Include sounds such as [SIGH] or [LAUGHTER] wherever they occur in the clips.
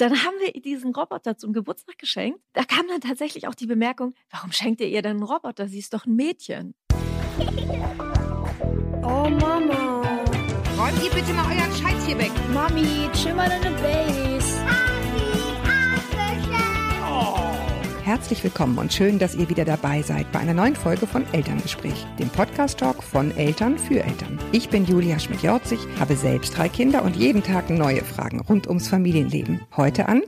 dann haben wir ihr diesen Roboter zum Geburtstag geschenkt. Da kam dann tatsächlich auch die Bemerkung, warum schenkt ihr ihr denn einen Roboter? Sie ist doch ein Mädchen. Oh Mama. Räumt ihr bitte mal euren Scheiß hier weg. Mami, chill mal deine Base. Herzlich willkommen und schön, dass ihr wieder dabei seid bei einer neuen Folge von Elterngespräch, dem Podcast-Talk von Eltern für Eltern. Ich bin Julia Schmidt-Jorzig, habe selbst drei Kinder und jeden Tag neue Fragen rund ums Familienleben. Heute an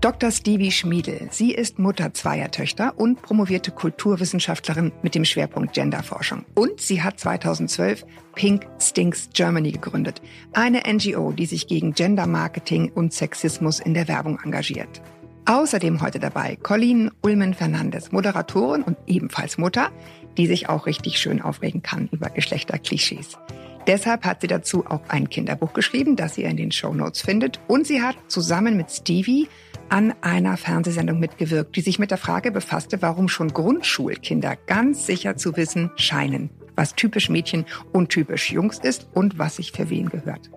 Dr. Stevie Schmiedel. Sie ist Mutter zweier Töchter und promovierte Kulturwissenschaftlerin mit dem Schwerpunkt Genderforschung. Und sie hat 2012 Pink Stinks Germany gegründet, eine NGO, die sich gegen Gender-Marketing und Sexismus in der Werbung engagiert. Außerdem heute dabei Colleen Ulmen-Fernandes, Moderatorin und ebenfalls Mutter, die sich auch richtig schön aufregen kann über Geschlechterklischees. Deshalb hat sie dazu auch ein Kinderbuch geschrieben, das ihr in den Show Notes findet. Und sie hat zusammen mit Stevie an einer Fernsehsendung mitgewirkt, die sich mit der Frage befasste, warum schon Grundschulkinder ganz sicher zu wissen scheinen, was typisch Mädchen und typisch Jungs ist und was sich für wen gehört.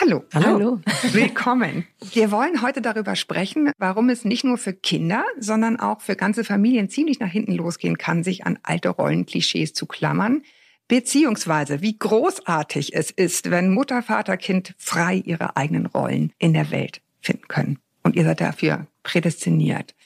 Hallo. Hallo. Willkommen. Wir wollen heute darüber sprechen, warum es nicht nur für Kinder, sondern auch für ganze Familien ziemlich nach hinten losgehen kann, sich an alte Rollenklischees zu klammern. Beziehungsweise, wie großartig es ist, wenn Mutter, Vater, Kind frei ihre eigenen Rollen in der Welt finden können. Und ihr seid dafür prädestiniert.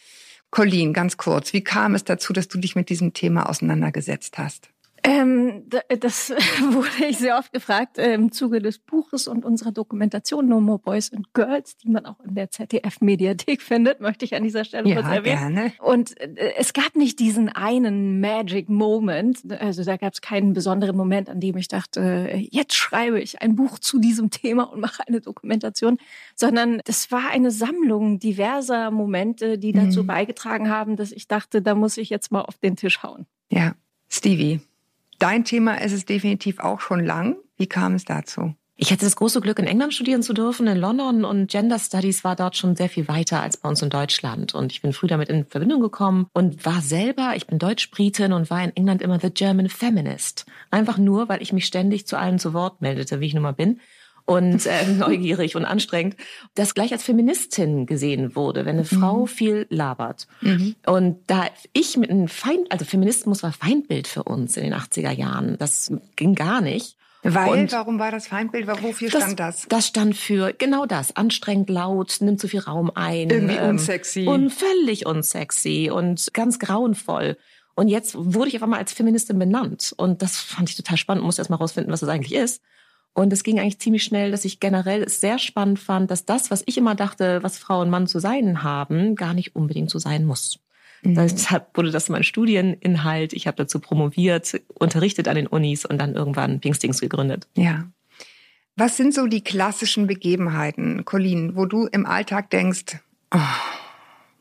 Colleen, ganz kurz, wie kam es dazu, dass du dich mit diesem Thema auseinandergesetzt hast? Ähm, das [LAUGHS] wurde ich sehr oft gefragt äh, im Zuge des Buches und unserer Dokumentation No More Boys and Girls, die man auch in der ZDF-Mediathek [LAUGHS] findet, möchte ich an dieser Stelle ja, kurz erwähnen. Gerne. Und äh, es gab nicht diesen einen Magic Moment, also da gab es keinen besonderen Moment, an dem ich dachte, äh, jetzt schreibe ich ein Buch zu diesem Thema und mache eine Dokumentation, sondern das war eine Sammlung diverser Momente, die dazu mhm. beigetragen haben, dass ich dachte, da muss ich jetzt mal auf den Tisch hauen. Ja, Stevie, Dein Thema ist es definitiv auch schon lang. Wie kam es dazu? Ich hatte das große Glück, in England studieren zu dürfen, in London. Und Gender Studies war dort schon sehr viel weiter als bei uns in Deutschland. Und ich bin früh damit in Verbindung gekommen und war selber, ich bin Deutsch-Britin und war in England immer the German Feminist. Einfach nur, weil ich mich ständig zu allem zu Wort meldete, wie ich nun mal bin und äh, [LAUGHS] neugierig und anstrengend, das gleich als Feministin gesehen wurde, wenn eine mhm. Frau viel labert. Mhm. Und da ich mit einem Feind, also Feminismus war Feindbild für uns in den 80er Jahren. Das ging gar nicht. Weil, und warum war das Feindbild? Wofür das, stand das? Das stand für genau das. Anstrengend laut, nimmt zu viel Raum ein. Irgendwie ähm, unsexy. Und völlig unsexy und ganz grauenvoll. Und jetzt wurde ich auf einmal als Feministin benannt. Und das fand ich total spannend. Muss erst mal rausfinden, was das eigentlich ist. Und es ging eigentlich ziemlich schnell, dass ich generell es sehr spannend fand, dass das, was ich immer dachte, was Frau und Mann zu sein haben, gar nicht unbedingt so sein muss. Mhm. Deshalb wurde das mein Studieninhalt. Ich habe dazu promoviert, unterrichtet an den Unis und dann irgendwann Pinkstings gegründet. Ja. Was sind so die klassischen Begebenheiten, Colleen, wo du im Alltag denkst, oh,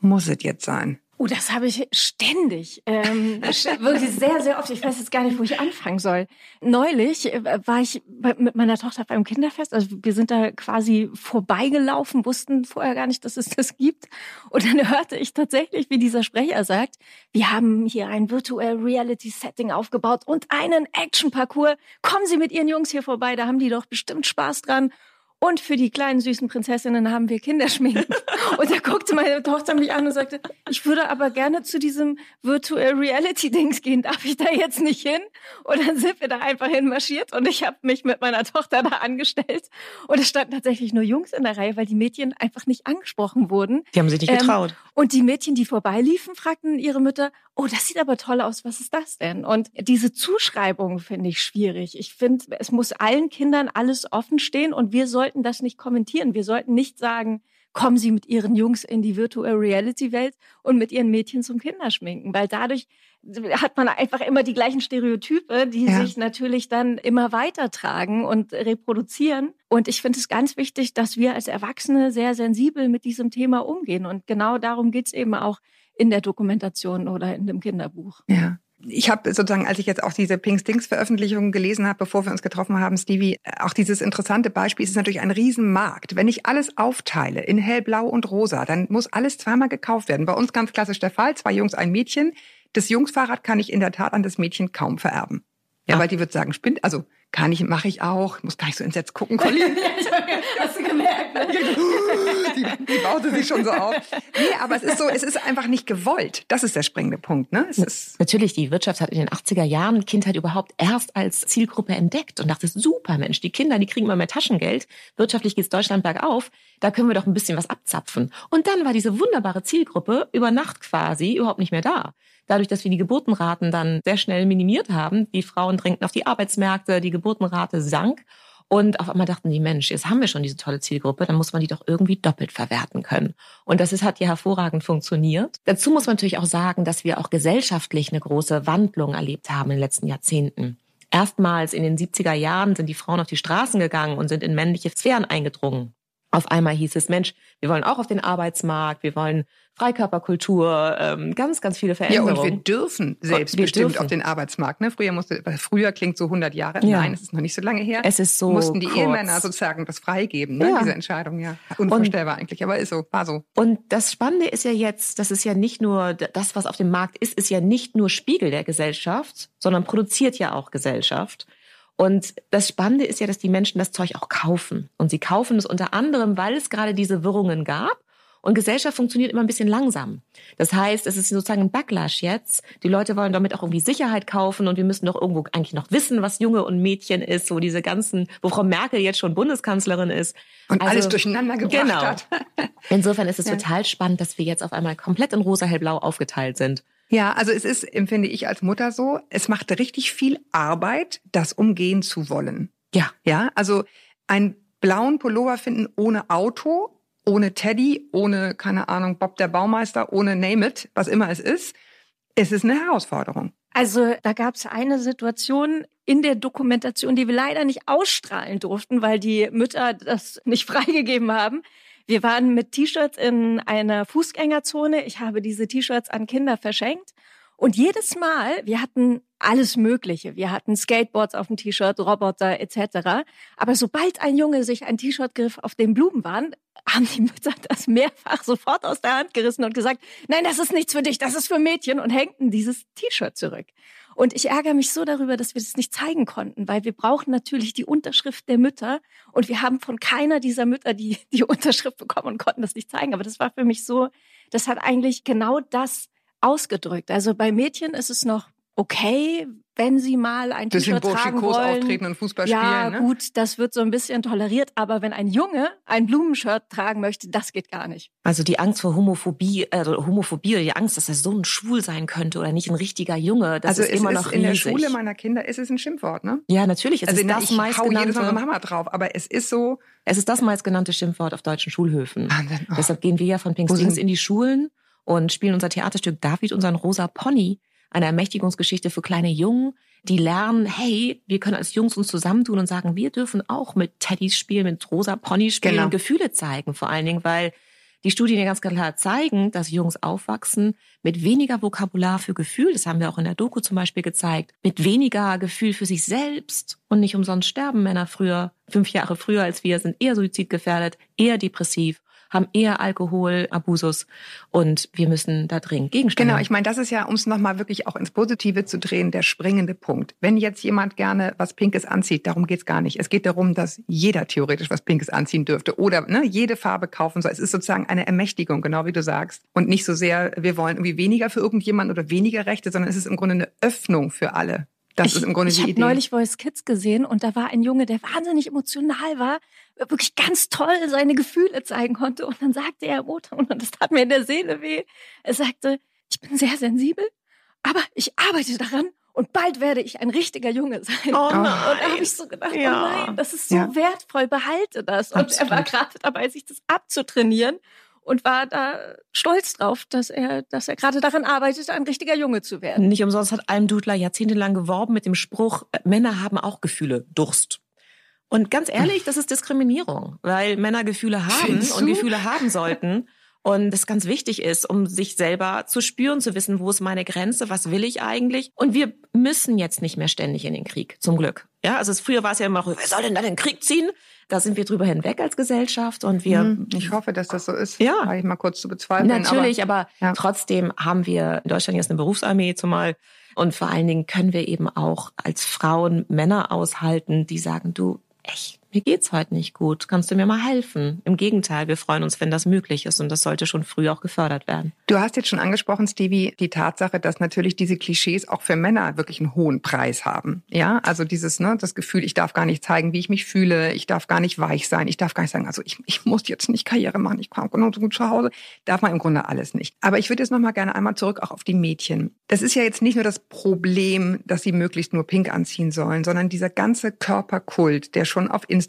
muss es jetzt sein? Oh, das habe ich ständig. Ähm, wirklich [LAUGHS] sehr, sehr oft. Ich weiß jetzt gar nicht, wo ich anfangen soll. Neulich äh, war ich mit meiner Tochter beim Kinderfest. Also wir sind da quasi vorbeigelaufen, wussten vorher gar nicht, dass es das gibt. Und dann hörte ich tatsächlich, wie dieser Sprecher sagt, wir haben hier ein Virtual Reality Setting aufgebaut und einen Action Parcours. Kommen Sie mit Ihren Jungs hier vorbei, da haben die doch bestimmt Spaß dran. Und für die kleinen süßen Prinzessinnen haben wir Kinderschminken. [LAUGHS] und da guckte meine Tochter mich an und sagte, ich würde aber gerne zu diesem Virtual Reality Dings gehen. Darf ich da jetzt nicht hin? Und dann sind wir da einfach hinmarschiert und ich habe mich mit meiner Tochter da angestellt. Und es standen tatsächlich nur Jungs in der Reihe, weil die Mädchen einfach nicht angesprochen wurden. Die haben sich nicht getraut. Ähm, und die Mädchen, die vorbeiliefen, fragten ihre Mütter, oh, das sieht aber toll aus, was ist das denn? Und diese Zuschreibung finde ich schwierig. Ich finde, es muss allen Kindern alles offen stehen und wir sollten das nicht kommentieren. Wir sollten nicht sagen, kommen Sie mit Ihren Jungs in die Virtual Reality Welt und mit Ihren Mädchen zum Kinderschminken, weil dadurch hat man einfach immer die gleichen Stereotype, die ja. sich natürlich dann immer weitertragen und reproduzieren. Und ich finde es ganz wichtig, dass wir als Erwachsene sehr sensibel mit diesem Thema umgehen. Und genau darum geht es eben auch in der Dokumentation oder in dem Kinderbuch. Ja. Ich habe sozusagen, als ich jetzt auch diese Pink Stinks Veröffentlichung gelesen habe, bevor wir uns getroffen haben, Stevie, auch dieses interessante Beispiel, es ist natürlich ein Riesenmarkt. Wenn ich alles aufteile in hellblau und rosa, dann muss alles zweimal gekauft werden. Bei uns ganz klassisch der Fall, zwei Jungs, ein Mädchen. Das Jungsfahrrad kann ich in der Tat an das Mädchen kaum vererben. Ja, Ach. weil die wird sagen, spinnt, also kann ich, mache ich auch, muss gar nicht so entsetzt gucken, Colin. [LAUGHS] Hast du gemerkt, ne? Die baute sich schon so auf. Nee, aber es ist so, es ist einfach nicht gewollt. Das ist der springende Punkt, ne? Es ist Natürlich, die Wirtschaft hat in den 80er Jahren Kindheit überhaupt erst als Zielgruppe entdeckt und dachte, super Mensch, die Kinder, die kriegen immer mehr Taschengeld. Wirtschaftlich geht's Deutschland bergauf. Da können wir doch ein bisschen was abzapfen. Und dann war diese wunderbare Zielgruppe über Nacht quasi überhaupt nicht mehr da. Dadurch, dass wir die Geburtenraten dann sehr schnell minimiert haben, die Frauen drängten auf die Arbeitsmärkte, die Geburtenrate sank. Und auf einmal dachten die, Mensch, jetzt haben wir schon diese tolle Zielgruppe, dann muss man die doch irgendwie doppelt verwerten können. Und das ist, hat ja hervorragend funktioniert. Dazu muss man natürlich auch sagen, dass wir auch gesellschaftlich eine große Wandlung erlebt haben in den letzten Jahrzehnten. Erstmals in den 70er Jahren sind die Frauen auf die Straßen gegangen und sind in männliche Sphären eingedrungen. Auf einmal hieß es, Mensch, wir wollen auch auf den Arbeitsmarkt, wir wollen Freikörperkultur, ähm, ganz, ganz viele ja, Veränderungen. und wir dürfen selbstbestimmt auf den Arbeitsmarkt. Ne? Früher musste, früher klingt so 100 Jahre. Ja. Nein, es ist noch nicht so lange her. Es ist so mussten die kurz. Ehemänner sozusagen das freigeben, ne? Ja. diese Entscheidung. Ja, unvorstellbar eigentlich, aber ist so, war so. Und das Spannende ist ja jetzt, das ist ja nicht nur, das, was auf dem Markt ist, ist ja nicht nur Spiegel der Gesellschaft, sondern produziert ja auch Gesellschaft. Und das Spannende ist ja, dass die Menschen das Zeug auch kaufen. Und sie kaufen es unter anderem, weil es gerade diese Wirrungen gab. Und Gesellschaft funktioniert immer ein bisschen langsam. Das heißt, es ist sozusagen ein Backlash jetzt. Die Leute wollen damit auch irgendwie Sicherheit kaufen und wir müssen doch irgendwo eigentlich noch wissen, was Junge und Mädchen ist, so diese ganzen, wo Frau Merkel jetzt schon Bundeskanzlerin ist. Und Also, alles durcheinander gebracht genau. hat. [LAUGHS] Insofern ist es Ja. total spannend, dass wir jetzt auf einmal komplett in rosa, hellblau aufgeteilt sind. Ja, also es ist, empfinde ich als Mutter so, es macht richtig viel Arbeit, das umgehen zu wollen. Ja. Ja, also einen blauen Pullover finden ohne Auto, ohne Teddy, ohne, keine Ahnung, Bob der Baumeister, ohne Name it, was immer es ist. Es ist eine Herausforderung. Also da gab es eine Situation in der Dokumentation, die wir leider nicht ausstrahlen durften, weil die Mütter das nicht [LAUGHS] freigegeben haben. Wir waren mit T-Shirts in einer Fußgängerzone. Ich habe diese T-Shirts an Kinder verschenkt. Und jedes Mal, wir hatten alles Mögliche. Wir hatten Skateboards auf dem T-Shirt, Roboter etc. Aber sobald ein Junge sich ein T-Shirt griff, auf dem Blumen waren, haben die Mütter das mehrfach sofort aus der Hand gerissen und gesagt, nein, das ist nichts für dich, das ist für Mädchen und hängten dieses T-Shirt zurück. Und ich ärgere mich so darüber, dass wir das nicht zeigen konnten, weil wir brauchen natürlich die Unterschrift der Mütter und wir haben von keiner dieser Mütter die, die Unterschrift bekommen und konnten das nicht zeigen. Aber das war für mich so, das hat eigentlich genau das ausgedrückt. Also bei Mädchen ist es noch okay, wenn sie mal ein Bisschen T-Shirt tragen wollen. auftreten und Fußball ja, spielen. Ne? gut, das wird so ein bisschen toleriert, aber wenn ein Junge ein Blumenshirt tragen möchte, das geht gar nicht. Also die Angst vor Homophobie, also Homophobie oder die Angst, dass er so ein Schwul sein könnte oder nicht ein richtiger Junge, das also ist es immer ist noch in der riesig. Schule meiner Kinder ist es ein Schimpfwort, ne? ja, natürlich. Es also ist das ich hau jedes Mal meistgenannte, Hammer drauf, aber es ist so, es ist das meistgenannte Schimpfwort auf deutschen Schulhöfen. Wahnsinn. Oh. Deshalb gehen wir ja von sind- in die Schulen und spielen unser Theaterstück David, unseren rosa Pony, eine Ermächtigungsgeschichte für kleine Jungen, die lernen, hey, wir können als Jungs uns zusammentun und sagen, wir dürfen auch mit Teddys spielen, mit rosa Pony spielen Genau. und Gefühle zeigen, vor allen Dingen, weil die Studien ja ganz klar zeigen, dass Jungs aufwachsen mit weniger Vokabular für Gefühl, das haben wir auch in der Doku zum Beispiel gezeigt, mit weniger Gefühl für sich selbst und nicht umsonst sterben Männer früher, fünf Jahre früher als wir, sind eher suizidgefährdet, eher depressiv, haben eher Alkoholabusus und wir müssen da dringend gegensteuern. Genau, ich meine, das ist ja, um es nochmal wirklich auch ins Positive zu drehen, der springende Punkt. Wenn jetzt jemand gerne was Pinkes anzieht, darum geht's gar nicht. Es geht darum, dass jeder theoretisch was Pinkes anziehen dürfte oder ne, jede Farbe kaufen soll. Es ist sozusagen eine Ermächtigung, genau wie du sagst. Und nicht so sehr, wir wollen irgendwie weniger für irgendjemanden oder weniger Rechte, sondern es ist im Grunde eine Öffnung für alle. Das ich ist im Grunde ich die habe Idee. neulich Voice Kids gesehen und da war ein Junge, der wahnsinnig emotional war, wirklich ganz toll seine Gefühle zeigen konnte. Und dann sagte er Mutter, und das tat mir in der Seele weh, er sagte, ich bin sehr sensibel, aber ich arbeite daran und bald werde ich ein richtiger Junge sein. Oh und da habe ich so gedacht, Ja. oh nein, das ist so Ja. wertvoll, behalte das. Und er war gerade dabei, sich das abzutrainieren und war da stolz drauf, dass er, dass er gerade daran arbeitet, ein richtiger Junge zu werden. Nicht umsonst hat Almdudler jahrzehntelang geworben mit dem Spruch, Männer haben auch Gefühle, Durst. Und ganz ehrlich, das ist Diskriminierung, weil Männer Gefühle haben und? Gefühle haben sollten. Und es ganz wichtig ist, um sich selber zu spüren, zu wissen, wo ist meine Grenze, was will ich eigentlich. Und wir müssen jetzt nicht mehr ständig in den Krieg, zum Glück. Ja, also es, früher war es ja immer, wer soll denn da den Krieg ziehen? Da sind wir drüber hinweg als Gesellschaft und wir Hm, Ich hoffe, dass das so ist. Ja. War ich mal kurz zu bezweifeln. Natürlich, aber, ja. trotzdem haben wir in Deutschland jetzt eine Berufsarmee zumal. Und vor allen Dingen können wir eben auch als Frauen Männer aushalten, die sagen, du, ich mir geht's heute nicht gut, kannst du mir mal helfen? Im Gegenteil, wir freuen uns, wenn das möglich ist und das sollte schon früh auch gefördert werden. Du hast jetzt schon angesprochen, Stevie, die Tatsache, dass natürlich diese Klischees auch für Männer wirklich einen hohen Preis haben. Ja, also dieses, ne, das Gefühl, ich darf gar nicht zeigen, wie ich mich fühle, ich darf gar nicht weich sein, ich darf gar nicht sagen, also ich, ich muss jetzt nicht Karriere machen, ich komme genauso gut zu Hause, darf man im Grunde alles nicht. Aber ich würde jetzt noch mal gerne einmal zurück auch auf die Mädchen. Das ist ja jetzt nicht nur das Problem, dass sie möglichst nur pink anziehen sollen, sondern dieser ganze Körperkult, der schon auf Instagram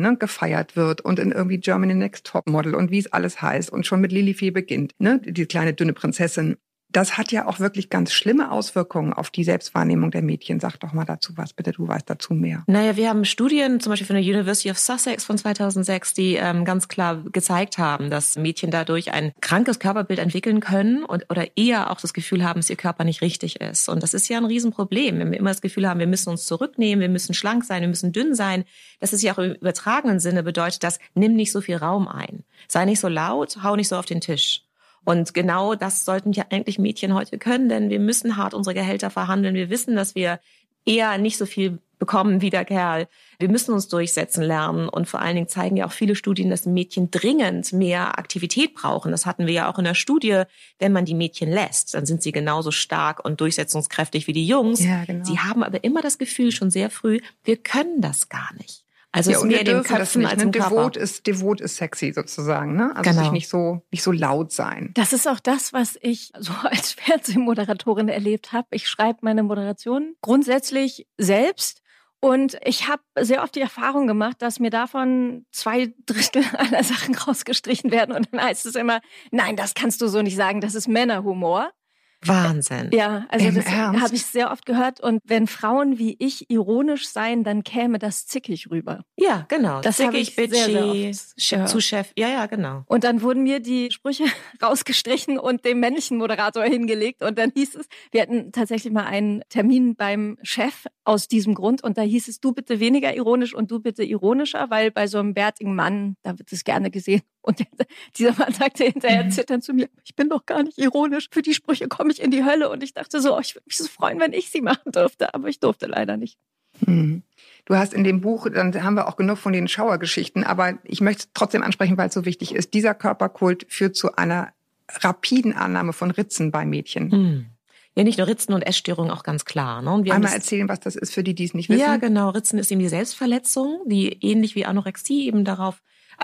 ne, gefeiert wird und in irgendwie Germany Next Top Model und wie es alles heißt und schon mit Lilly Fee beginnt, ne, die kleine dünne Prinzessin das hat ja auch wirklich ganz schlimme Auswirkungen auf die Selbstwahrnehmung der Mädchen. Sag doch mal dazu was, bitte, du weißt dazu mehr. Naja, wir haben Studien, zum Beispiel von der University of Sussex von 2006, die ähm, ganz klar gezeigt haben, dass Mädchen dadurch ein krankes Körperbild entwickeln können und, oder eher auch das Gefühl haben, dass ihr Körper nicht richtig ist. Und das ist ja ein Riesenproblem. Wenn wir immer das Gefühl haben, wir müssen uns zurücknehmen, wir müssen schlank sein, wir müssen dünn sein, das ist ja auch im übertragenen Sinne bedeutet das, nimm nicht so viel Raum ein. Sei nicht so laut, hau nicht so auf den Tisch. Und genau das sollten ja eigentlich Mädchen heute können, denn wir müssen hart unsere Gehälter verhandeln. Wir wissen, dass wir eher nicht so viel bekommen wie der Kerl. Wir müssen uns durchsetzen lernen und vor allen Dingen zeigen ja auch viele Studien, dass Mädchen dringend mehr Aktivität brauchen. Das hatten wir ja auch in der Studie. Wenn man die Mädchen lässt, dann sind sie genauso stark und durchsetzungskräftig wie die Jungs. Ja, genau. Sie haben aber immer das Gefühl schon sehr früh, wir können das gar nicht. Also ja, es ist mehr den Köpfen als im Körper. Devot ist, devot ist sexy sozusagen, ne? Also genau. sich nicht so, nicht so laut sein. Das ist auch das, was ich so [LAUGHS] als Fernsehmoderatorin erlebt habe. Ich schreibe meine Moderation grundsätzlich selbst. Und ich habe sehr oft die Erfahrung gemacht, dass mir davon zwei Drittel [LAUGHS] aller Sachen rausgestrichen werden. Und dann heißt es immer, nein, das kannst du so nicht sagen, das ist Männerhumor. Wahnsinn. Ja, also Im das habe ich sehr oft gehört. Und wenn Frauen wie ich ironisch seien, dann käme das zickig rüber. Ja, genau. Das zickig, bitchy, sehr, sehr zu Chef. Ja, ja, genau. Und dann wurden mir die Sprüche [LAUGHS] rausgestrichen und dem männlichen Moderator hingelegt. Und dann hieß es, wir hatten tatsächlich mal einen Termin beim Chef aus diesem Grund. Und da hieß es, du bitte weniger ironisch und du bitte ironischer, weil bei so einem bärtigen Mann, da wird es gerne gesehen. Und [LAUGHS] dieser Mann sagte hinterher mhm. zitternd zu mir, ich bin doch gar nicht ironisch. Für die Sprüche komme ich in die Hölle. Und ich dachte so, oh, ich würde mich so freuen, wenn ich sie machen dürfte. Aber ich durfte leider nicht. Mhm. Du hast in dem Buch, dann haben wir auch genug von den Schauergeschichten, aber ich möchte es trotzdem ansprechen, weil es so wichtig ist. Dieser Körperkult führt zu einer rapiden Annahme von Ritzen bei Mädchen. Mhm. Ja, nicht nur Ritzen und Essstörungen, auch ganz klar. Ne? Und wir Einmal erzählen, was das ist für die, die es nicht wissen. Ja, genau. Ritzen ist eben die Selbstverletzung, die ähnlich wie Anorexie eben darauf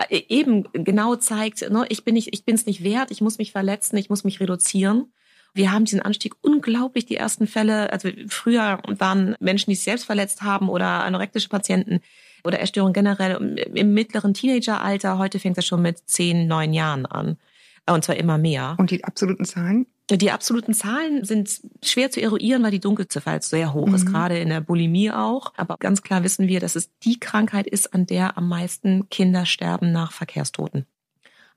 äh, eben genau zeigt, ne, ich bin nicht, ich bin es nicht wert, ich muss mich verletzen, ich muss mich reduzieren. Wir haben diesen Anstieg unglaublich, die ersten Fälle. Also früher waren Menschen, die sich selbst verletzt haben oder anorektische Patienten oder Erstörungen generell im mittleren Teenageralter. Heute fängt das schon mit zehn, neun Jahren an. Und zwar immer mehr. Und die absoluten Zahlen? Die absoluten Zahlen sind schwer zu eruieren, weil die Dunkelziffer jetzt sehr hoch mhm. ist, gerade in der Bulimie auch. Aber ganz klar wissen wir, dass es die Krankheit ist, an der am meisten Kinder sterben nach Verkehrstoten.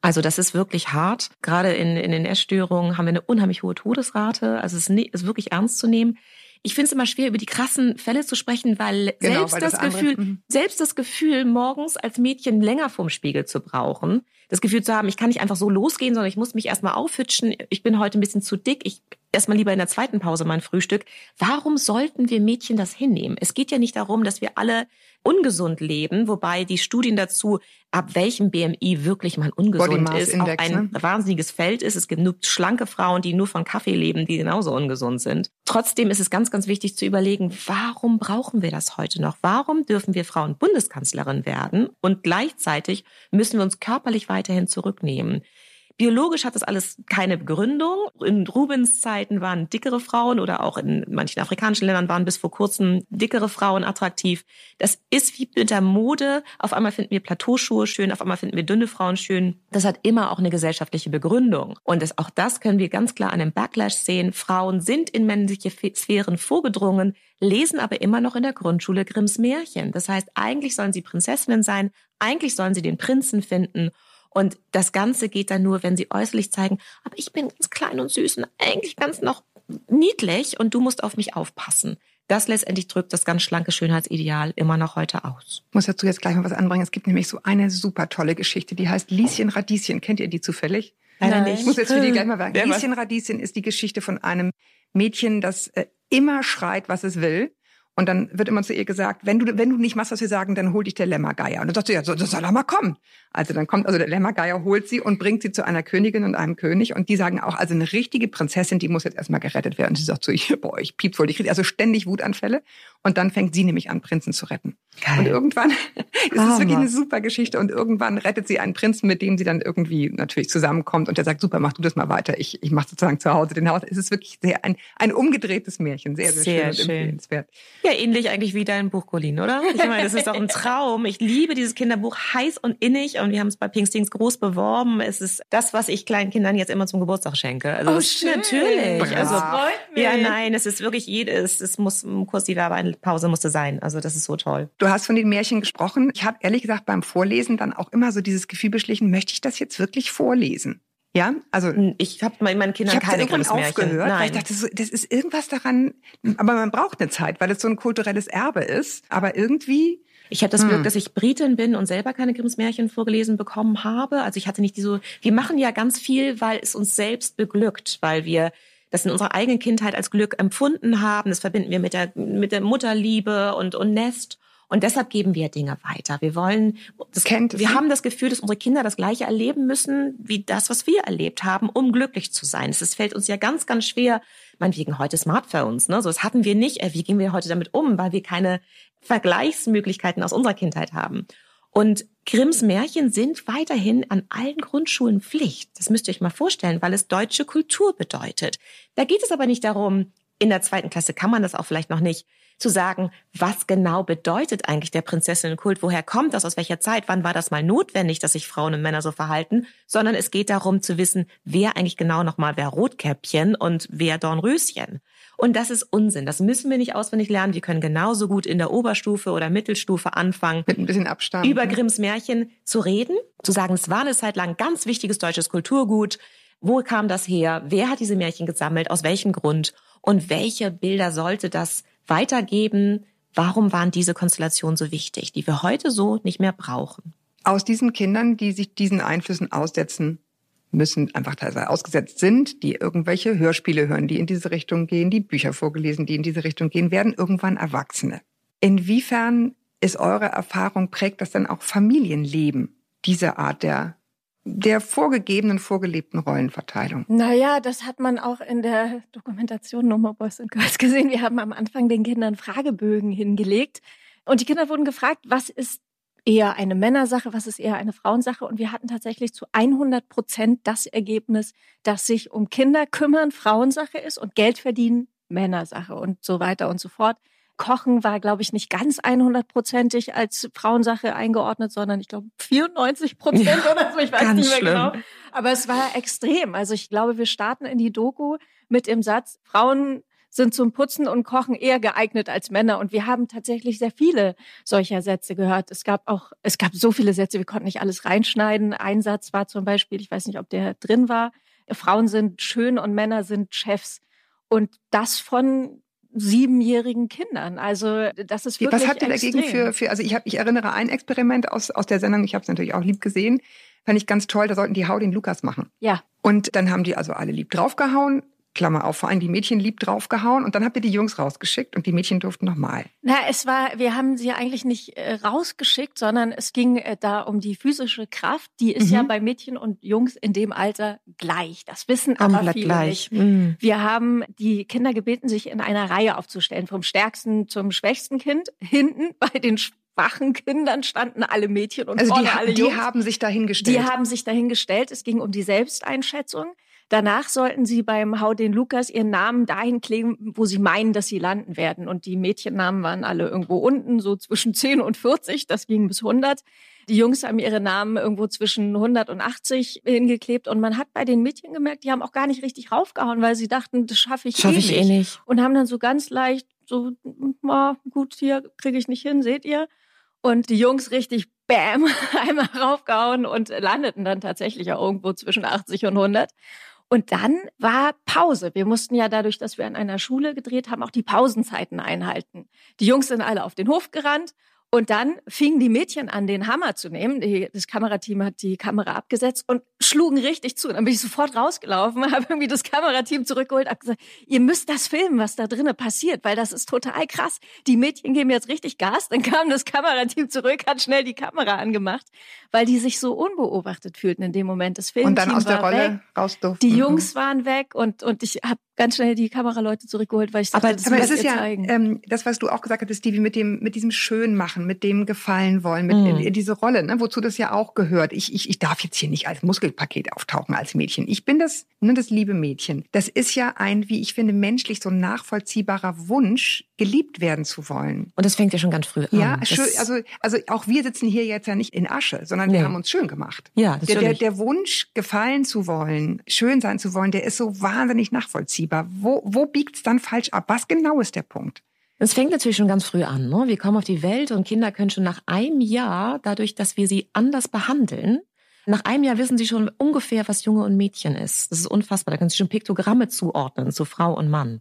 Also das ist wirklich hart. Gerade in, in den Essstörungen haben wir eine unheimlich hohe Todesrate. Also es ist, ist wirklich ernst zu nehmen. Ich finde es immer schwer, über die krassen Fälle zu sprechen, weil genau, selbst weil das, das Gefühl, mhm. selbst das Gefühl, morgens als Mädchen länger vorm Spiegel zu brauchen, das Gefühl zu haben, ich kann nicht einfach so losgehen, sondern ich muss mich erstmal aufhütschen. Ich bin heute ein bisschen zu dick. Ich erstmal lieber in der zweiten Pause mein Frühstück. Warum sollten wir Mädchen das hinnehmen? Es geht ja nicht darum, dass wir alle ungesund leben, wobei die Studien dazu, ab welchem BMI wirklich man ungesund ist, auch ein ne? wahnsinniges Feld ist. Es gibt genug schlanke Frauen, die nur von Kaffee leben, die genauso ungesund sind. Trotzdem ist es ganz, ganz wichtig zu überlegen, warum brauchen wir das heute noch? Warum dürfen wir Frauen Bundeskanzlerin werden und gleichzeitig müssen wir uns körperlich weiterhin zurücknehmen? Biologisch hat das alles keine Begründung. In Rubens Zeiten waren dickere Frauen oder auch in manchen afrikanischen Ländern waren bis vor kurzem dickere Frauen attraktiv. Das ist wie mit der Mode. Auf einmal finden wir Plateauschuhe schön, auf einmal finden wir dünne Frauen schön. Das hat immer auch eine gesellschaftliche Begründung. Und das, auch das können wir ganz klar an dem Backlash sehen. Frauen sind in männliche Sphären vorgedrungen, lesen aber immer noch in der Grundschule Grimms Märchen. Das heißt, eigentlich sollen sie Prinzessinnen sein, eigentlich sollen sie den Prinzen finden. Und das Ganze geht dann nur, wenn sie äußerlich zeigen, aber ich bin ganz klein und süß und eigentlich ganz noch niedlich und du musst auf mich aufpassen. Das letztendlich drückt das ganz schlanke Schönheitsideal immer noch heute aus. Ich muss dazu jetzt gleich mal was anbringen. Es gibt nämlich so eine super tolle Geschichte, die heißt Lieschen Radieschen. Kennt ihr die zufällig? Leider nicht. Ich muss jetzt für die gleich mal sagen. Lieschen Radieschen ist die Geschichte von einem Mädchen, das äh, immer schreit, was es will Und dann wird immer zu ihr gesagt, wenn du, wenn du nicht machst, was wir sagen, dann hol dich der Lämmergeier. Und dann sagt sie, ja, so, das soll er mal kommen. Also dann kommt also der Lämmergeier, holt sie und bringt sie zu einer Königin und einem König. Und die sagen auch, also eine richtige Prinzessin, die muss jetzt erstmal gerettet werden. Und sie sagt so, ich, [LAUGHS] boah, ich piept voll, die kriegt also ständig Wutanfälle. Und dann fängt sie nämlich an, Prinzen zu retten. Geil. Und irgendwann, [LAUGHS] es ist wirklich eine super Geschichte. Und irgendwann rettet sie einen Prinzen, mit dem sie dann irgendwie natürlich zusammenkommt. Und der sagt, super, mach du das mal weiter. Ich, ich mache sozusagen zu Hause den Haus. Es ist wirklich sehr ein, ein umgedrehtes Märchen. Sehr, sehr, Sehr schön und schön. empfehlenswert. Ja, ähnlich eigentlich wie dein Buch, Colin, oder? Ich meine, das ist doch ein [LAUGHS] Traum. Ich liebe dieses Kinderbuch heiß und innig und wir haben es bei Pinkstings groß beworben. Es ist das, was ich kleinen Kindern jetzt immer zum Geburtstag schenke. Also Oh, schön. natürlich. Brav. Also Das freut mich. ja, nein, es ist wirklich jedes. Es muss kurz die Werbepause musste sein. Also das ist so toll. Du hast von den Märchen gesprochen. Ich habe ehrlich gesagt beim Vorlesen dann auch immer so dieses Gefühl beschlichen, möchte ich das jetzt wirklich vorlesen? Ja, also Ich habe meinen ich Kindern habe keine irgendwann aufgehört, weil ich Nein. dachte, das ist irgendwas daran, aber man braucht eine Zeit, weil es so ein kulturelles Erbe ist. Aber irgendwie, Ich habe das Hm. Glück, dass ich Britin bin und selber keine Grimms Märchen vorgelesen bekommen habe. Also ich hatte nicht diese. Wir machen ja ganz viel, weil es uns selbst beglückt, weil wir das in unserer eigenen Kindheit als Glück empfunden haben. Das verbinden wir mit der mit der Mutterliebe und und Nest. Und deshalb geben wir Dinge weiter. Wir wollen, das, Kennt wir haben das Gefühl, dass unsere Kinder das Gleiche erleben müssen, wie das, was wir erlebt haben, um glücklich zu sein. Es fällt uns ja ganz, ganz schwer, meinetwegen heute Smartphones, ne? So, das hatten wir nicht. Äh, Wie gehen wir heute damit um? Weil wir keine Vergleichsmöglichkeiten aus unserer Kindheit haben. Und Grimms Märchen sind weiterhin an allen Grundschulen Pflicht. Das müsst ihr euch mal vorstellen, weil es deutsche Kultur bedeutet. Da geht es aber nicht darum, in der zweiten Klasse kann man das auch vielleicht noch nicht, zu sagen, was genau bedeutet eigentlich der Prinzessinnenkult, woher kommt das, aus welcher Zeit, wann war das mal notwendig, dass sich Frauen und Männer so verhalten, sondern es geht darum zu wissen, wer eigentlich genau nochmal wer Rotkäppchen und wer Dornröschen. Und das ist Unsinn. Das müssen wir nicht auswendig lernen. Wir können genauso gut in der Oberstufe oder Mittelstufe anfangen, mit ein bisschen Abstand. über Grimms Märchen zu reden, zu sagen, es war eine Zeit lang ganz wichtiges deutsches Kulturgut. Wo kam das her? Wer hat diese Märchen gesammelt? Aus welchem Grund? Und welche Bilder sollte das weitergeben? Warum waren diese Konstellationen so wichtig, die wir heute so nicht mehr brauchen? Aus diesen Kindern, die sich diesen Einflüssen aussetzen müssen, einfach teilweise ausgesetzt sind, die irgendwelche Hörspiele hören, die in diese Richtung gehen, die Bücher vorgelesen, die in diese Richtung gehen, werden irgendwann Erwachsene. Inwiefern ist eure Erfahrung, prägt das dann auch Familienleben, diese Art der, der vorgegebenen, vorgelebten Rollenverteilung? Naja, das hat man auch in der Dokumentation No Boys and Girls gesehen. Wir haben am Anfang den Kindern Fragebögen hingelegt. Und die Kinder wurden gefragt, was ist eher eine Männersache, was ist eher eine Frauensache? Und wir hatten tatsächlich zu 100 Prozent das Ergebnis, dass sich um Kinder kümmern Frauensache ist und Geld verdienen Männersache und so weiter und so fort. Kochen war, glaube ich, nicht ganz 100-prozentig als Frauensache eingeordnet, sondern ich glaube 94 Prozent Ja, oder so. Ich weiß nicht mehr schlimm. genau. Aber es war extrem. Also ich glaube, wir starten in die Doku mit dem Satz, Frauen sind zum Putzen und Kochen eher geeignet als Männer. Und wir haben tatsächlich sehr viele solcher Sätze gehört. Es gab auch, es gab so viele Sätze, wir konnten nicht alles reinschneiden. Ein Satz war zum Beispiel, ich weiß nicht, ob der drin war, Frauen sind schön und Männer sind Chefs. Und das von siebenjährigen Kindern. Also das ist wirklich Was habt ihr dagegen für, für also ich, hab, ich erinnere ein Experiment aus, aus der Sendung, ich habe es natürlich auch lieb gesehen, fand ich ganz toll, da sollten die Hau den Lukas machen. Ja, Und dann haben die also alle lieb draufgehauen, Klammer auf, vor allem die Mädchen lieb draufgehauen und dann habt ihr die Jungs rausgeschickt und die Mädchen durften nochmal. Na, es war, wir haben sie eigentlich nicht äh, rausgeschickt, sondern es ging äh, da um die physische Kraft. Die ist Mhm. ja bei Mädchen und Jungs in dem Alter gleich. Das wissen aber Komplett viele gleich. nicht. Mm. Wir haben die Kinder gebeten, sich in einer Reihe aufzustellen, vom stärksten zum schwächsten Kind. Hinten [LAUGHS] bei den schwachen Kindern standen alle Mädchen und Also die, vorne ha- alle die Jungs. haben sich dahingestellt. Die haben sich dahingestellt. Es ging um die Selbsteinschätzung. Danach sollten sie beim Hau den Lukas ihren Namen dahin kleben, wo sie meinen, dass sie landen werden. Und die Mädchennamen waren alle irgendwo unten, so zwischen 10 und 40. Das ging bis 100. Die Jungs haben ihre Namen irgendwo zwischen 100 und 80 hingeklebt. Und man hat bei den Mädchen gemerkt, die haben auch gar nicht richtig raufgehauen, weil sie dachten, das schaffe ich, Schaffe eh, ich nicht. eh nicht. Und haben dann so ganz leicht so, na, gut, hier kriege ich nicht hin, seht ihr? Und die Jungs richtig bam, [LAUGHS] einmal raufgehauen und landeten dann tatsächlich auch irgendwo zwischen 80 und 100. Und dann war Pause. Wir mussten ja dadurch, dass wir an einer Schule gedreht haben, auch die Pausenzeiten einhalten. Die Jungs sind alle auf den Hof gerannt Und dann fingen die Mädchen an, den Hammer zu nehmen. Die, das Kamerateam hat die Kamera abgesetzt und schlugen richtig zu. Dann bin ich sofort rausgelaufen, [LAUGHS] habe irgendwie das Kamerateam zurückgeholt, habe gesagt, ihr müsst das filmen, was da drinnen passiert, weil das ist total krass. Die Mädchen geben jetzt richtig Gas. Dann kam das Kamerateam zurück, hat schnell die Kamera angemacht, weil die sich so unbeobachtet fühlten in dem Moment. Das Filmteam Und dann aus der Rolle weg. raus durften. Die Mhm. Jungs waren weg und, und ich habe ganz schnell die Kameraleute zurückgeholt, weil ich Aber- dachte, das Aber muss es ist ja ähm, das, was du auch gesagt hattest, Stevie, mit dem mit diesem Schönmachen, mit dem Gefallen wollen, mit Mhm. in, in diese Rolle, ne, wozu das ja auch gehört. Ich, ich, ich darf jetzt hier nicht als Muskelpaket auftauchen als Mädchen. Ich bin das, ne, das liebe Mädchen. Das ist ja ein, wie ich finde, menschlich so nachvollziehbarer Wunsch, geliebt werden zu wollen. Und das fängt ja schon ganz früh an. Ja, Das- schön, also, also auch wir sitzen hier jetzt ja nicht in Asche, sondern wir Nee. haben uns schön gemacht. ja, Der, der, natürlich. der Wunsch, gefallen zu wollen, schön sein zu wollen, der ist so wahnsinnig nachvollziehbar. Wo, wo biegt's dann falsch ab? Was genau ist der Punkt? Es fängt natürlich schon ganz früh an. Ne? Wir kommen auf die Welt und Kinder können schon nach einem Jahr, dadurch, dass wir sie anders behandeln, nach einem Jahr wissen sie schon ungefähr, was Junge und Mädchen ist. Das ist unfassbar. Da können sie schon Piktogramme zuordnen zu Frau und Mann.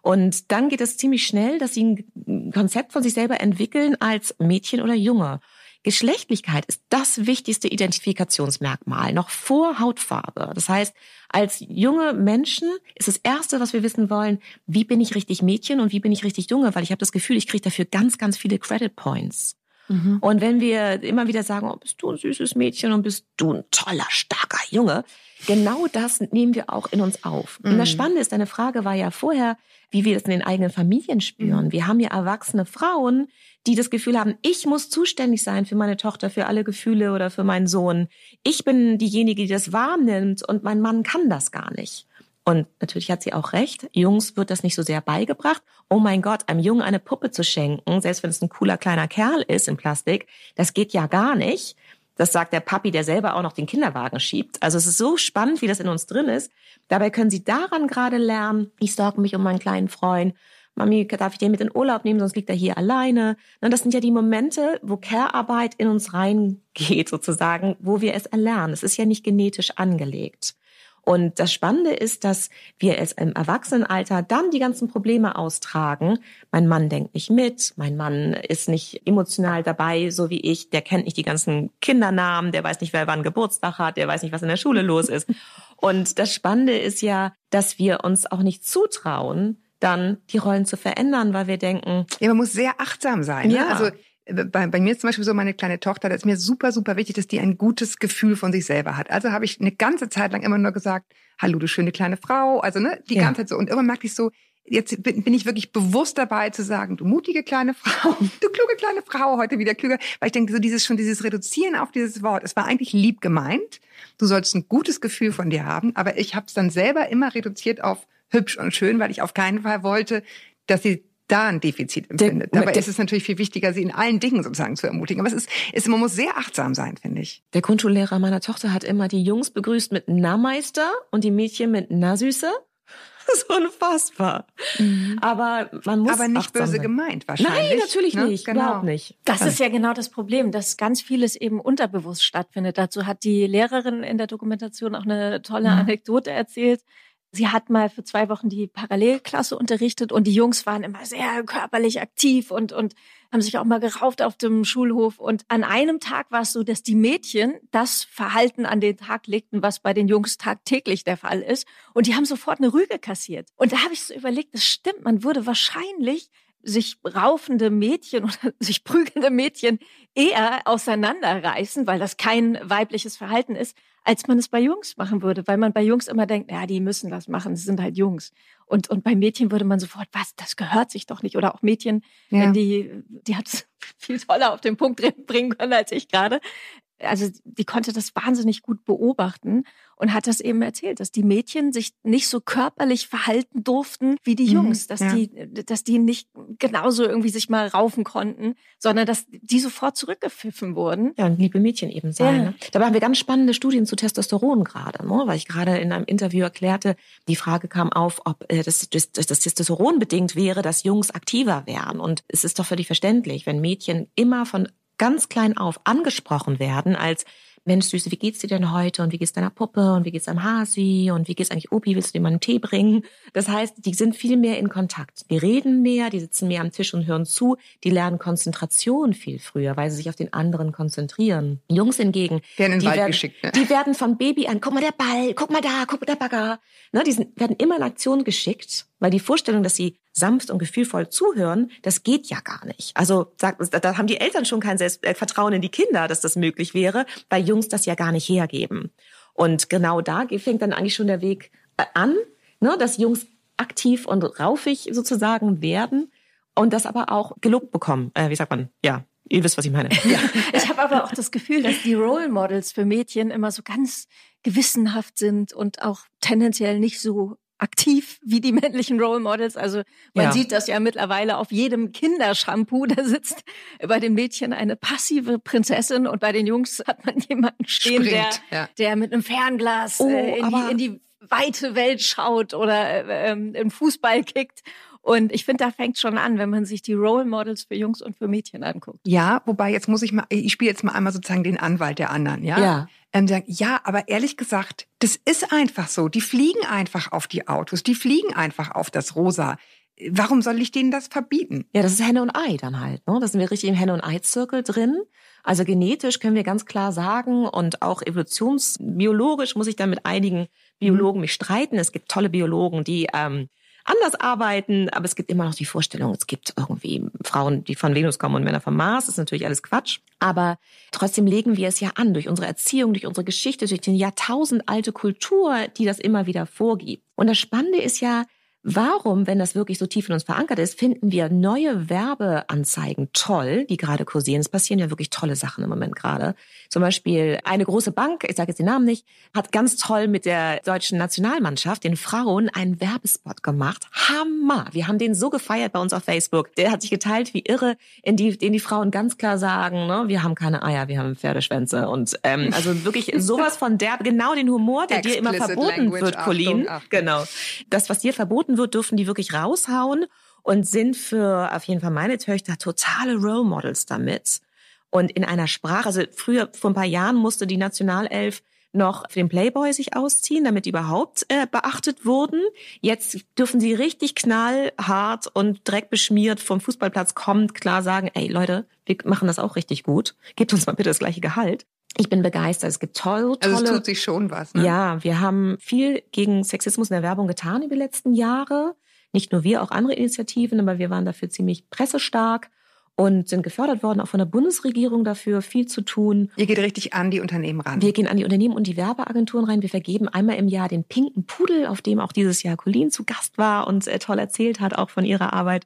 Und dann geht es ziemlich schnell, dass sie ein Konzept von sich selber entwickeln als Mädchen oder Junge. Geschlechtlichkeit ist das wichtigste Identifikationsmerkmal, noch vor Hautfarbe. Das heißt, als junge Menschen ist das Erste, was wir wissen wollen, wie bin ich richtig Mädchen und wie bin ich richtig Junge, weil ich habe das Gefühl, ich kriege dafür ganz, ganz viele Credit Points. Und wenn wir immer wieder sagen, oh, bist du ein süßes Mädchen und bist du ein toller, starker Junge, genau das nehmen wir auch in uns auf. Und das Mhm. Spannende ist, deine Frage war ja vorher, wie wir das in den eigenen Familien spüren. Wir haben ja erwachsene Frauen, die das Gefühl haben, ich muss zuständig sein für meine Tochter, für alle Gefühle oder für meinen Sohn. Ich bin diejenige, die das wahrnimmt und mein Mann kann das gar nicht. Und natürlich hat sie auch recht. Jungs wird das nicht so sehr beigebracht. Oh mein Gott, einem Jungen eine Puppe zu schenken, selbst wenn es ein cooler kleiner Kerl ist in Plastik, das geht ja gar nicht. Das sagt der Papi, der selber auch noch den Kinderwagen schiebt. Also es ist so spannend, wie das in uns drin ist. Dabei können sie daran gerade lernen, ich sorge mich um meinen kleinen Freund. Mami, darf ich den mit in Urlaub nehmen, sonst liegt er hier alleine. Und das sind ja die Momente, wo Care-Arbeit in uns reingeht, sozusagen, wo wir es erlernen. Es ist ja nicht genetisch angelegt. Und das Spannende ist, dass wir es im Erwachsenenalter dann die ganzen Probleme austragen. Mein Mann denkt nicht mit, mein Mann ist nicht emotional dabei, so wie ich, der kennt nicht die ganzen Kindernamen, der weiß nicht, wer wann Geburtstag hat, der weiß nicht, was in der Schule los ist. Und das Spannende ist ja, dass wir uns auch nicht zutrauen, dann die Rollen zu verändern, weil wir denken, Ja, man muss sehr achtsam sein. Ne? Ja. Also bei, bei mir ist zum Beispiel so meine kleine Tochter, das ist mir super, super wichtig, dass die ein gutes Gefühl von sich selber hat. Also habe ich eine ganze Zeit lang immer nur gesagt, hallo, du schöne kleine Frau. Also ne, die Ja. ganze Zeit so. Und irgendwann merkte ich so, jetzt bin, bin ich wirklich bewusst dabei zu sagen, du mutige kleine [LAUGHS] Frau, du kluge kleine Frau, heute wieder klüger. Weil ich denke, so dieses schon dieses Reduzieren auf dieses Wort, es war eigentlich lieb gemeint. Du sollst ein gutes Gefühl von dir haben, aber ich habe es dann selber immer reduziert auf hübsch und schön, weil ich auf keinen Fall wollte, dass sie da ein Defizit empfindet. Der- Dabei der- ist es natürlich viel wichtiger, sie in allen Dingen sozusagen zu ermutigen. Aber es ist, es, man muss sehr achtsam sein, finde ich. Der Grundschullehrer meiner Tochter hat immer die Jungs begrüßt mit Na Meister und die Mädchen mit Na Süße. [LAUGHS] Das ist unfassbar. Aber man muss Aber nicht böse sein. gemeint wahrscheinlich. Nein, natürlich ne? nicht. Genau. Überhaupt nicht. Das ist ja genau das Problem, dass ganz vieles eben unterbewusst stattfindet. Dazu hat die Lehrerin in der Dokumentation auch eine tolle Mhm. Anekdote erzählt. Sie hat mal für zwei Wochen die Parallelklasse unterrichtet und die Jungs waren immer sehr körperlich aktiv und, und haben sich auch mal gerauft auf dem Schulhof. Und an einem Tag war es so, dass die Mädchen das Verhalten an den Tag legten, was bei den Jungs tagtäglich der Fall ist. Und die haben sofort eine Rüge kassiert. Und da habe ich so überlegt, das stimmt, man würde wahrscheinlich sich raufende Mädchen oder [LAUGHS] sich prügelnde Mädchen eher auseinanderreißen, weil das kein weibliches Verhalten ist, als man es bei Jungs machen würde, weil man bei Jungs immer denkt, ja, die müssen das machen, sie sind halt Jungs. Und, und bei Mädchen würde man sofort, was, das gehört sich doch nicht. Oder auch Mädchen, Ja. wenn die, die hat es [LAUGHS] viel toller auf den Punkt [LAUGHS] bringen können als ich gerade. Also die konnte das wahnsinnig gut beobachten und hat das eben erzählt, dass die Mädchen sich nicht so körperlich verhalten durften wie die Mhm, Jungs, dass ja. die, dass die nicht genauso irgendwie sich mal raufen konnten, sondern dass die sofort zurückgepfiffen wurden. Ja, und liebe Mädchen eben sein. Ja. Ne? Dabei haben wir ganz spannende Studien zu Testosteron gerade, ne? weil ich gerade in einem Interview erklärte, die Frage kam auf, ob äh, das, das, das Testosteron bedingt wäre, dass Jungs aktiver wären. Und es ist doch völlig verständlich, wenn Mädchen immer von ganz klein auf angesprochen werden als Mensch, Süße, wie geht's dir denn heute? Und wie geht's deiner Puppe? Und wie geht's deinem Hasi? Und wie geht's eigentlich Opi? Willst du dir mal einen Tee bringen? Das heißt, die sind viel mehr in Kontakt. Die reden mehr, die sitzen mehr am Tisch und hören zu. Die lernen Konzentration viel früher, weil sie sich auf den anderen konzentrieren. Jungs hingegen, Werden die, werden, geschickt, ne? die werden von Baby an, guck mal der Ball, guck mal da, guck mal der Bagger. Ne, die sind, werden immer in Aktion geschickt, weil die Vorstellung, dass sie sanft und gefühlvoll zuhören, das geht ja gar nicht. Also da haben die Eltern schon kein Selbstvertrauen in die Kinder, dass das möglich wäre, weil Jungs das ja gar nicht hergeben. Und genau da fängt dann eigentlich schon der Weg äh, an, ne, dass Jungs aktiv und raufig sozusagen werden und das aber auch gelobt bekommen. Äh, wie sagt man? Ja, ihr wisst, was ich meine. Ja. [LAUGHS] Ich habe aber auch das Gefühl, dass die Role Models für Mädchen immer so ganz gewissenhaft sind und auch tendenziell nicht so aktiv wie die männlichen Role Models. Also man Ja. sieht das ja mittlerweile auf jedem Kindershampoo. Da sitzt bei den Mädchen eine passive Prinzessin und bei den Jungs hat man jemanden stehen, der, ja. der mit einem Fernglas Oh, äh, in, die, in die weite Welt schaut oder äh, ähm, im Fußball kickt. Und ich finde, da fängt schon an, wenn man sich die Role Models für Jungs und für Mädchen anguckt. Ja, wobei jetzt muss ich mal, ich spiele jetzt mal einmal sozusagen den Anwalt der anderen, ja? Ja. Ähm, sagen, ja, aber ehrlich gesagt, das ist einfach so. Die fliegen einfach auf die Autos, die fliegen einfach auf das Rosa. Warum soll ich denen das verbieten? Ja, das ist Henne und Ei dann halt. Ne? Da sind wir richtig im Henne und Ei-Zirkel drin. Also genetisch können wir ganz klar sagen und auch evolutionsbiologisch muss ich dann mit einigen Biologen mich streiten. Es gibt tolle Biologen, die ähm, anders arbeiten, aber es gibt immer noch die Vorstellung, es gibt irgendwie Frauen, die von Venus kommen und Männer vom Mars. Das ist natürlich alles Quatsch. Aber trotzdem legen wir es ja an durch unsere Erziehung, durch unsere Geschichte, durch die jahrtausendalte Kultur, die das immer wieder vorgibt. Und das Spannende ist ja, Warum, wenn das wirklich so tief in uns verankert ist, finden wir neue Werbeanzeigen toll, die gerade kursieren? Es passieren ja wirklich tolle Sachen im Moment gerade. Zum Beispiel eine große Bank, ich sage jetzt den Namen nicht, hat ganz toll mit der deutschen Nationalmannschaft, den Frauen, einen Werbespot gemacht. Hammer! Wir haben den so gefeiert bei uns auf Facebook. Der hat sich geteilt wie irre, in die, in die Frauen ganz klar sagen, ne, wir haben keine Eier, wir haben Pferdeschwänze. Und ähm, also wirklich [LAUGHS] sowas von der, genau den Humor, der dir immer Explicit verboten language, wird, Colleen. Achtung, Achtung. Genau. Das, was dir verboten wird, dürfen die wirklich raushauen und sind für auf jeden Fall meine Töchter totale Role Models damit. Und in einer Sprache, also früher, vor ein paar Jahren musste die Nationalelf noch für den Playboy sich ausziehen, damit die überhaupt äh, beachtet wurden. Jetzt dürfen sie richtig knallhart und dreckbeschmiert vom Fußballplatz kommend klar sagen, ey Leute, wir machen das auch richtig gut. Gebt uns mal bitte das gleiche Gehalt. Ich bin begeistert. Es gibt toll, tolle... Also es tut sich schon was. Ne? Ja, wir haben viel gegen Sexismus in der Werbung getan über die letzten Jahre. Nicht nur wir, auch andere Initiativen, aber wir waren dafür ziemlich pressestark und sind gefördert worden, auch von der Bundesregierung dafür viel zu tun. Ihr geht richtig an die Unternehmen ran. Wir gehen an die Unternehmen und die Werbeagenturen rein. Wir vergeben einmal im Jahr den pinken Pudel, auf dem auch dieses Jahr Colleen zu Gast war und äh, toll erzählt hat, auch von ihrer Arbeit.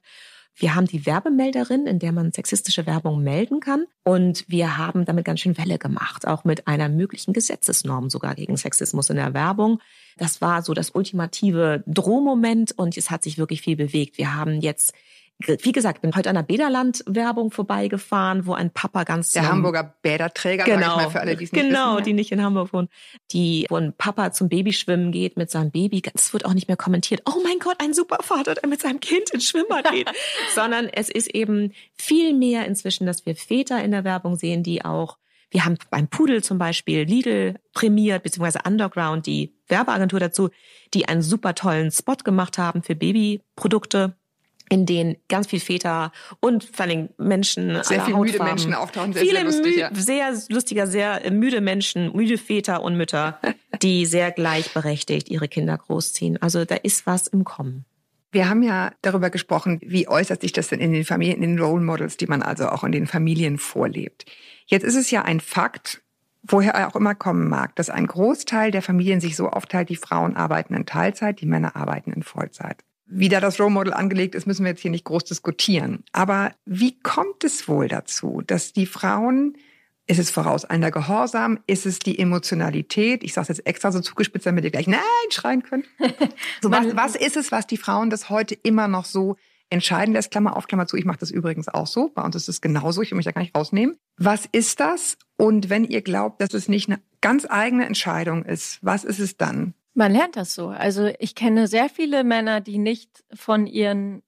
Wir haben die Werbemelderin, in der man sexistische Werbung melden kann. Und wir haben damit ganz schön Welle gemacht, auch mit einer möglichen Gesetzesnorm sogar gegen Sexismus in der Werbung. Das war so das ultimative Drohmoment und es hat sich wirklich viel bewegt. Wir haben jetzt, wie gesagt, bin heute an der Bederland-Werbung vorbeigefahren, wo ein Papa ganz der zum- Hamburger Bäderträger, ich mal für alle, die es nicht genau, wissen. die nicht in Hamburg wohnen, die, wo ein Papa zum Babyschwimmen geht mit seinem Baby. Das wird auch nicht mehr kommentiert. Oh mein Gott, ein super Vater, der mit seinem Kind ins Schwimmbad geht. [LAUGHS] Sondern es ist eben viel mehr inzwischen, dass wir Väter in der Werbung sehen, die auch wir haben beim Pudel zum Beispiel Lidl prämiert, beziehungsweise Underground, die Werbeagentur dazu, die einen super tollen Spot gemacht haben für Babyprodukte, in denen ganz viel Väter und vor allem Menschen Sehr aller viel müde Menschen auftauchen, sehr, viele sehr lustig, ja. sehr lustiger, sehr müde Menschen, müde Väter und Mütter, [LAUGHS] die sehr gleichberechtigt ihre Kinder großziehen. Also da ist was im Kommen. Wir haben ja darüber gesprochen, wie äußert sich das denn in den Familien, in den Role Models, die man also auch in den Familien vorlebt. Jetzt ist es ja ein Fakt, woher er auch immer kommen mag, dass ein Großteil der Familien sich so aufteilt, die Frauen arbeiten in Teilzeit, die Männer arbeiten in Vollzeit. Wie da das Role Model angelegt ist, müssen wir jetzt hier nicht groß diskutieren. Aber wie kommt es wohl dazu, dass die Frauen, ist es vorauseilender Gehorsam, ist es die Emotionalität, ich sage es jetzt extra so zugespitzt, damit ihr gleich Nein schreien könnt. [LAUGHS] So, was, was ist es, was die Frauen das heute immer noch so entscheiden lässt? Klammer auf, Klammer zu. Ich mache das übrigens auch so. Bei uns ist es genauso. Ich will mich da gar nicht rausnehmen. Was ist das? Und wenn ihr glaubt, dass es nicht eine ganz eigene Entscheidung ist, was ist es dann? Man lernt das so. Also ich kenne sehr viele Männer, die nicht von ihren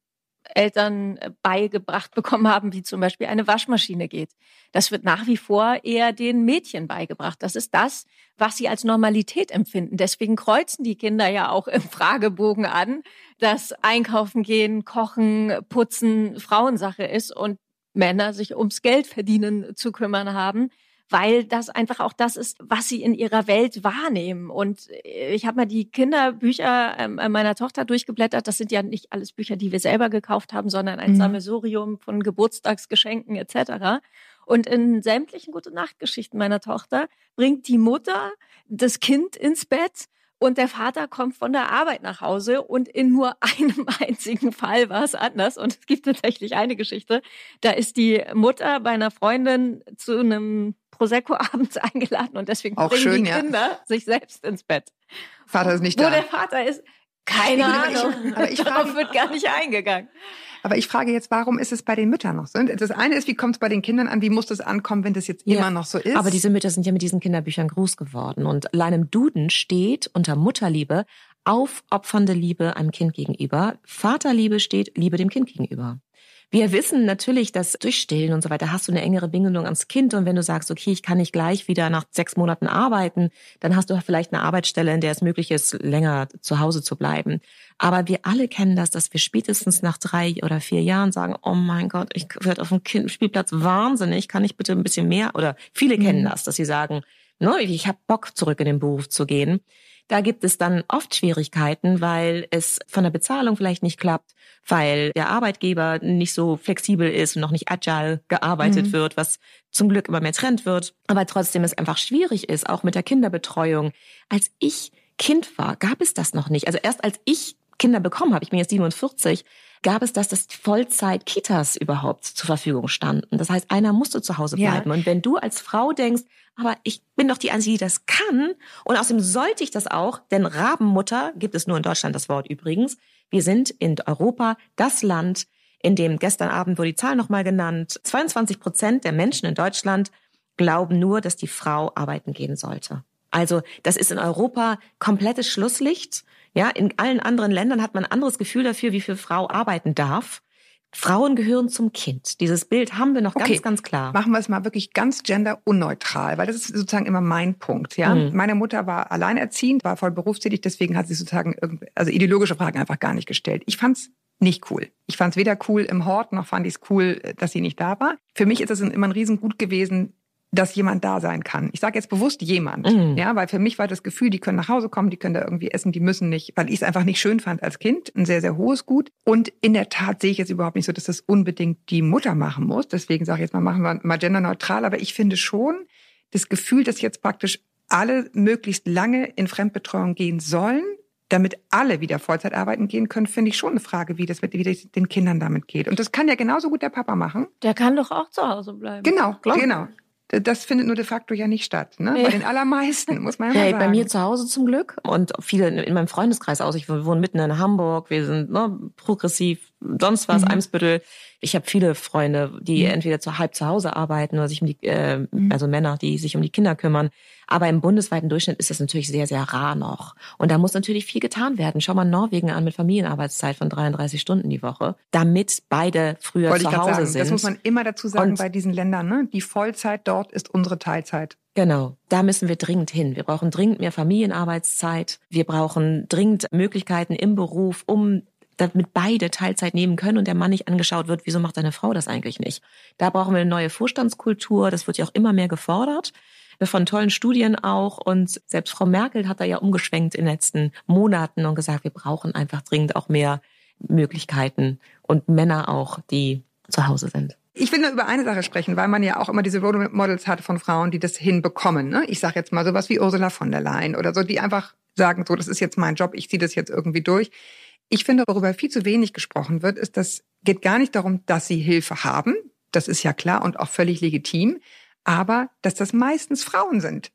Eltern beigebracht bekommen haben, wie zum Beispiel eine Waschmaschine geht. Das wird nach wie vor eher den Mädchen beigebracht. Das ist das, was sie als Normalität empfinden. Deswegen kreuzen die Kinder ja auch im Fragebogen an, dass Einkaufen gehen, kochen, putzen Frauensache ist und Männer sich ums Geld verdienen zu kümmern haben weil das einfach auch das ist, was sie in ihrer Welt wahrnehmen. Und ich habe mal die Kinderbücher ähm, meiner Tochter durchgeblättert. Das sind ja nicht alles Bücher, die wir selber gekauft haben, sondern ein mhm. Sammelsurium von Geburtstagsgeschenken etc. Und in sämtlichen Gute Nachtgeschichten meiner Tochter bringt die Mutter das Kind ins Bett und der Vater kommt von der Arbeit nach Hause und in nur [LAUGHS] einem einzigen Fall war es anders. Und es gibt tatsächlich eine Geschichte. Da ist die Mutter bei einer Freundin zu einem Prosecco [LAUGHS] abends eingeladen und deswegen Auch bringen schön, die ja. Kinder sich selbst ins Bett. Vater ist nicht Wo da. der Vater ist, keine aber ich- Ahnung. aber ich Darauf frage- wird gar nicht eingegangen. Aber ich frage jetzt, warum ist es bei den Müttern noch so? Das eine ist, wie kommt es bei den Kindern an? Wie muss das ankommen, wenn das jetzt Ja. immer noch so ist? Aber diese Mütter sind ja mit diesen Kinderbüchern groß geworden. Und allein im Duden steht unter Mutterliebe aufopfernde Liebe einem Kind gegenüber. Vaterliebe steht Liebe dem Kind gegenüber. Wir wissen natürlich, dass durch Stillen und so weiter hast du eine engere Bindung ans Kind. Und wenn du sagst, okay, ich kann nicht gleich wieder nach sechs Monaten arbeiten, dann hast du vielleicht eine Arbeitsstelle, in der es möglich ist, länger zu Hause zu bleiben. Aber wir alle kennen das, dass wir spätestens nach drei oder vier Jahren sagen, oh mein Gott, ich werde auf dem kind Spielplatz wahnsinnig, kann ich bitte ein bisschen mehr? Oder viele kennen das, dass sie sagen, ne, ich habe Bock, zurück in den Beruf zu gehen. Da gibt es dann oft Schwierigkeiten, weil es von der Bezahlung vielleicht nicht klappt, weil der Arbeitgeber nicht so flexibel ist und noch nicht agile gearbeitet Mhm. wird, was zum Glück immer mehr Trend wird, aber trotzdem es einfach schwierig ist, auch mit der Kinderbetreuung. Als ich Kind war, gab es das noch nicht. Also erst als ich Kinder bekommen habe, ich bin jetzt 47, gab es das, dass Vollzeit-Kitas überhaupt zur Verfügung standen. Das heißt, einer musste zu Hause Ja. bleiben. Und wenn du als Frau denkst, aber ich bin doch die Einzige, die das kann, und außerdem sollte ich das auch, denn Rabenmutter gibt es nur in Deutschland das Wort übrigens. Wir sind in Europa das Land, in dem gestern Abend wurde die Zahl nochmal genannt, 22 Prozent der Menschen in Deutschland glauben nur, dass die Frau arbeiten gehen sollte. Also das ist in Europa komplettes Schlusslicht. Ja, in allen anderen Ländern hat man ein anderes Gefühl dafür, wie viel Frau arbeiten darf. Frauen gehören zum Kind. Dieses Bild haben wir noch Okay. ganz, ganz klar. Machen wir es mal wirklich ganz genderunneutral, weil das ist sozusagen immer mein Punkt. Ja, Mhm. meine Mutter war alleinerziehend, war voll berufstätig, deswegen hat sie sozusagen also ideologische Fragen einfach gar nicht gestellt. Ich fand's nicht cool. Ich fand's weder cool im Hort noch fand ich es cool, dass sie nicht da war. Für mich ist es immer ein Riesengut gewesen, dass jemand da sein kann. Ich sage jetzt bewusst jemand, Mhm. ja, weil für mich war das Gefühl, die können nach Hause kommen, die können da irgendwie essen, die müssen nicht, weil ich es einfach nicht schön fand als Kind, ein sehr sehr hohes Gut. Und in der Tat sehe ich jetzt überhaupt nicht so, dass das unbedingt die Mutter machen muss. Deswegen sage ich jetzt mal, machen wir mal genderneutral. Aber ich finde schon das Gefühl, dass jetzt praktisch alle möglichst lange in Fremdbetreuung gehen sollen, damit alle wieder Vollzeit arbeiten gehen können, finde ich schon eine Frage, wie das mit wie das den Kindern damit geht. Und das kann ja genauso gut der Papa machen. Der kann doch auch zu Hause bleiben. Genau, Klar. genau. Das findet nur de facto ja nicht statt. Ne? Bei den allermeisten, muss man ja Hey, sagen. bei mir zu Hause zum Glück und viele in meinem Freundeskreis aus. Ich wohne mitten in Hamburg, wir sind ne, progressiv, sonst was, Mhm. Eimsbüttel. Ich habe viele Freunde, die Mhm. entweder zu halb zu Hause arbeiten oder sich um die, äh, also Männer, die sich um die Kinder kümmern. Aber im bundesweiten Durchschnitt ist das natürlich sehr, sehr rar noch. Und da muss natürlich viel getan werden. Schau mal Norwegen an mit Familienarbeitszeit von 33 Stunden die Woche, damit beide früher Wollte zu Hause sagen. sind. Das muss man immer dazu sagen Und- bei diesen Ländern. Ne? Die Vollzeit dort ist unsere Teilzeit. Genau, da müssen wir dringend hin. Wir brauchen dringend mehr Familienarbeitszeit. Wir brauchen dringend Möglichkeiten im Beruf, um damit beide Teilzeit nehmen können und der Mann nicht angeschaut wird, wieso macht deine Frau das eigentlich nicht? Da brauchen wir eine neue Vorstandskultur. Das wird ja auch immer mehr gefordert. Von tollen Studien auch. Und selbst Frau Merkel hat da ja umgeschwenkt in den letzten Monaten und gesagt, wir brauchen einfach dringend auch mehr Möglichkeiten und Männer auch, die zu Hause sind. Ich will nur über eine Sache sprechen, weil man ja auch immer diese Role Models hat von Frauen, die das hinbekommen. Ne? Ich sage jetzt mal sowas wie Ursula von der Leyen oder so, die einfach sagen, so, das ist jetzt mein Job, ich ziehe das jetzt irgendwie durch. Ich finde, worüber viel zu wenig gesprochen wird, ist, das geht gar nicht darum, dass sie Hilfe haben. Das ist ja klar und auch völlig legitim. Aber dass das meistens Frauen sind.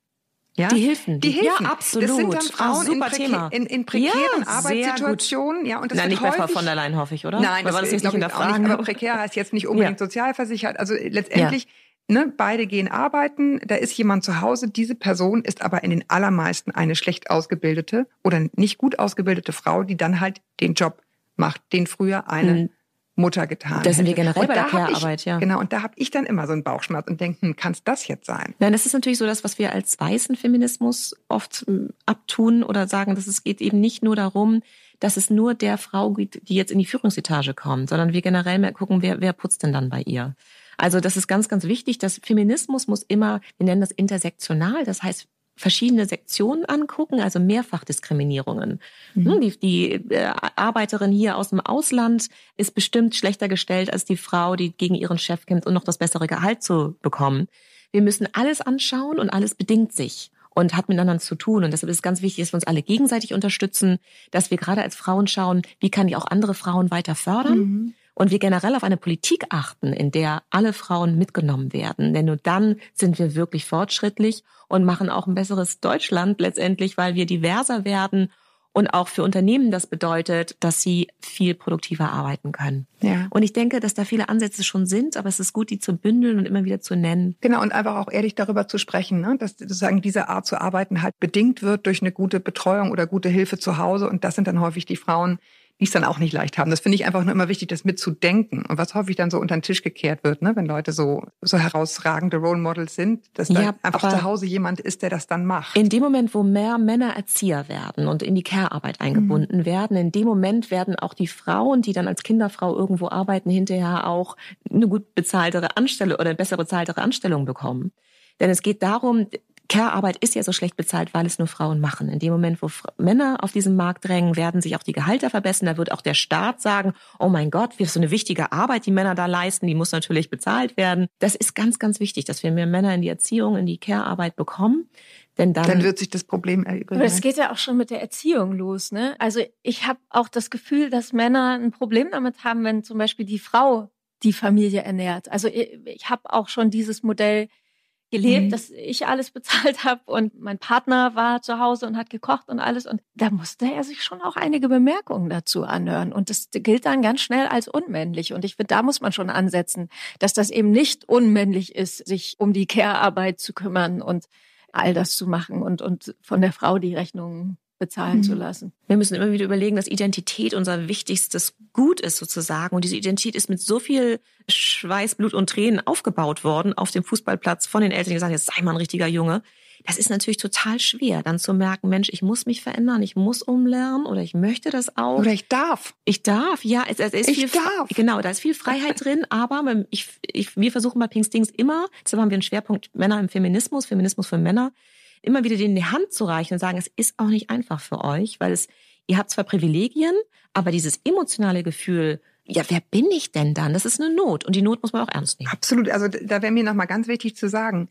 Ja? Die Hilfen. Die Hilfen. Ja, absolut. Das sind dann Ah, Frauen in, Thema. in, in prekären Ja. Arbeitssituationen. Ja, und das Nein, nicht bei Frau von der Leyen, hoffe ich, oder? Nein, Oder war das ist, jetzt nicht in der Frage? nicht. Aber prekär heißt jetzt nicht unbedingt sozialversichert. Also letztendlich, ne, beide gehen arbeiten, da ist jemand zu Hause. Diese Person ist aber in den allermeisten eine schlecht ausgebildete oder nicht gut ausgebildete Frau, die dann halt den Job macht, den früher eine Mhm. Mutter getan Das sind wir generell Und bei der Care-Arbeit, ja. Genau, und da habe ich dann immer so einen Bauchschmerz und denke, hm, kann es das jetzt sein? Nein, das ist natürlich so das, was wir als weißen Feminismus oft ähm, abtun oder sagen, dass es geht eben nicht nur darum, dass es nur der Frau geht, die jetzt in die Führungsetage kommt, sondern wir generell mehr gucken, wer, wer putzt denn dann bei ihr. Also das ist ganz, ganz wichtig. Das Feminismus muss immer, wir nennen das intersektional, das heißt verschiedene Sektionen angucken, also Mehrfachdiskriminierungen. Hm, Die, die äh, Arbeiterin hier aus dem Ausland ist bestimmt schlechter gestellt als die Frau, die gegen ihren Chef kämpft und noch das bessere Gehalt zu bekommen. Wir müssen alles anschauen und alles bedingt sich und hat miteinander zu tun. Und deshalb ist es ganz wichtig, dass wir uns alle gegenseitig unterstützen, dass wir gerade als Frauen schauen, wie kann ich auch andere Frauen weiter fördern. Und wir generell auf eine Politik achten, in der alle Frauen mitgenommen werden. Denn nur dann sind wir wirklich fortschrittlich und machen auch ein besseres Deutschland letztendlich, weil wir diverser werden und auch für Unternehmen das bedeutet, dass sie viel produktiver arbeiten können. Ja. Und ich denke, dass da viele Ansätze schon sind, aber es ist gut, die zu bündeln und immer wieder zu nennen. Genau, und einfach auch ehrlich darüber zu sprechen, ne? dass sozusagen diese Art zu arbeiten halt bedingt wird durch eine gute Betreuung oder gute Hilfe zu Hause. Und das sind dann häufig die Frauen, die es dann auch nicht leicht haben. Das finde ich einfach nur immer wichtig, das mitzudenken. Und was häufig dann so unter den Tisch gekehrt wird, ne? wenn Leute so, so herausragende Role Models sind, dass da Ja, einfach zu Hause jemand ist, der das dann macht. In dem Moment, wo mehr Männer Erzieher werden und in die Care-Arbeit eingebunden werden, in dem Moment werden auch die Frauen, die dann als Kinderfrau irgendwo arbeiten, hinterher auch eine gut bezahltere Anstellung oder eine besser bezahltere Anstellung bekommen. Denn es geht darum, Care-Arbeit ist ja so schlecht bezahlt, weil es nur Frauen machen. In dem Moment, wo Fra- Männer auf diesen Markt drängen, werden sich auch die Gehalter verbessern. Da wird auch der Staat sagen, oh mein Gott, wie ist so eine wichtige Arbeit, die Männer da leisten, die muss natürlich bezahlt werden. Das ist ganz, ganz wichtig, dass wir mehr Männer in die Erziehung, in die Care-Arbeit bekommen. Denn dann, dann wird sich das Problem erübrigen. Aber das geht ja auch schon mit der Erziehung los, ne? Also ich habe auch das Gefühl, dass Männer ein Problem damit haben, wenn zum Beispiel die Frau die Familie ernährt. Also ich, ich habe auch schon dieses Modell gelebt, Mhm. dass ich alles [LAUGHS] bezahlt habe und mein Partner war zu Hause und hat gekocht und alles. Und da musste er sich schon auch einige Bemerkungen dazu anhören. Und das gilt dann ganz schnell als unmännlich. Und ich finde, da muss man schon ansetzen, dass das eben nicht unmännlich ist, sich um die Care-Arbeit zu kümmern und all das zu machen und, und von der Frau die Rechnungen bezahlen Mhm. zu lassen. Wir müssen immer wieder überlegen, dass Identität unser wichtigstes Gut ist sozusagen. Und diese Identität ist mit so viel Schweiß, Blut und Tränen aufgebaut worden auf dem Fußballplatz von den Eltern, die gesagt haben, jetzt sei mal ein richtiger Junge. Das ist natürlich total schwer, dann zu merken, Mensch, ich muss mich verändern, ich muss umlernen oder ich möchte das auch. Oder ich darf. Ich darf, ja, es, es ist Ich viel, darf. genau, da ist viel Freiheit [LAUGHS] drin, aber ich, ich, wir versuchen bei Pinkstings immer, deshalb haben wir einen Schwerpunkt Männer im Feminismus, Feminismus für Männer, immer wieder denen die Hand zu reichen und sagen, es ist auch nicht einfach für euch, weil es, ihr habt zwar Privilegien, aber dieses emotionale Gefühl, ja, wer bin ich denn dann? Das ist eine Not und die Not muss man auch ernst nehmen. Absolut. Also da wäre mir nochmal ganz wichtig zu sagen,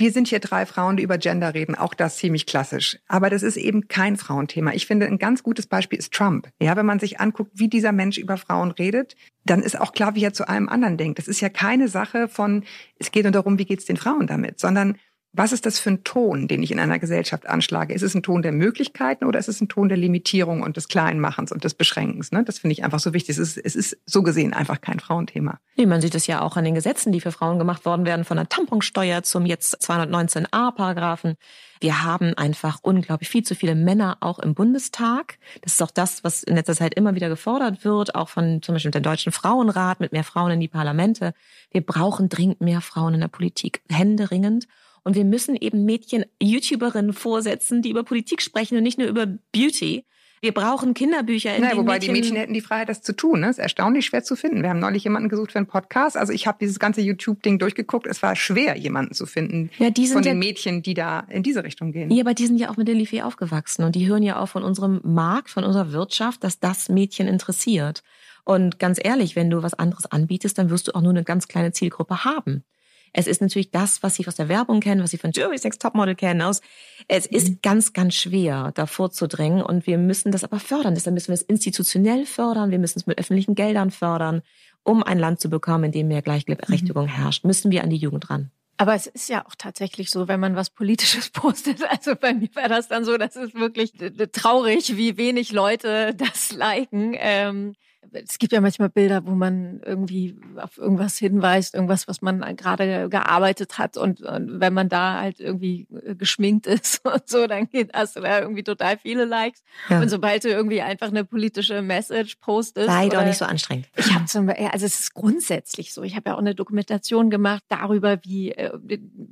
wir sind hier drei Frauen, die über Gender reden, auch das ziemlich klassisch. Aber das ist eben kein Frauenthema. Ich finde, ein ganz gutes Beispiel ist Trump. Ja, wenn man sich anguckt, wie dieser Mensch über Frauen redet, dann ist auch klar, wie er zu allem anderen denkt. Es ist ja keine Sache von, es geht nur darum, wie geht's den Frauen damit, sondern was ist das für ein Ton, den ich in einer Gesellschaft anschlage? Ist es ein Ton der Möglichkeiten oder ist es ein Ton der Limitierung und des Kleinmachens und des Beschränkens? Ne? Das finde ich einfach so wichtig. Es ist, es ist so gesehen einfach kein Frauenthema. Nee, man sieht es ja auch an den Gesetzen, die für Frauen gemacht worden werden, von der Tamponsteuer zum jetzt 219a-Paragraphen. Wir haben einfach unglaublich viel zu viele Männer auch im Bundestag. Das ist auch das, was in letzter Zeit immer wieder gefordert wird, auch von zum Beispiel dem Deutschen Frauenrat mit mehr Frauen in die Parlamente. Wir brauchen dringend mehr Frauen in der Politik, händeringend. Und wir müssen eben Mädchen, YouTuberinnen vorsetzen, die über Politik sprechen und nicht nur über Beauty. Wir brauchen Kinderbücher, in Naja, wobei Mädchen, die Mädchen hätten die Freiheit, das zu tun. Ne? ist erstaunlich schwer zu finden. Wir haben neulich jemanden gesucht für einen Podcast. Also ich habe dieses ganze YouTube-Ding durchgeguckt. Es war schwer, jemanden zu finden Ja, die sind von den ja- Mädchen, die da in diese Richtung gehen. Ja, aber die sind ja auch mit der Lifee aufgewachsen und die hören ja auch von unserem Markt, von unserer Wirtschaft, dass das Mädchen interessiert. Und ganz ehrlich, wenn du was anderes anbietest, dann wirst du auch nur eine ganz kleine Zielgruppe haben. Es ist natürlich das, was sie aus der Werbung kennen, was sie von Jerry's Next Topmodel kennen. Aus. Es ist ganz, ganz schwer, da vorzudringen und wir müssen das aber fördern. Deshalb müssen wir es institutionell fördern, wir müssen es mit öffentlichen Geldern fördern. Um ein Land zu bekommen, in dem mehr Gleichberechtigung herrscht, müssen wir an die Jugend ran. Aber es ist ja auch tatsächlich so, wenn man was Politisches [LAUGHS] postet. Also bei mir war das dann so, das ist wirklich äh, traurig, wie wenig Leute das liken. Ähm, es gibt ja manchmal Bilder, wo man irgendwie auf irgendwas hinweist, irgendwas, was man gerade gearbeitet hat und, und wenn man da halt irgendwie äh, geschminkt ist [LAUGHS] und so, dann geht, hast du da irgendwie total viele Likes. Ja. Und sobald du irgendwie einfach eine politische Message postest. Sei doch oder- nicht so anstrengend. ich habe zum Beispiel, also es ist grundsätzlich so. Ich habe ja auch eine Dokumentation gemacht darüber, wie äh,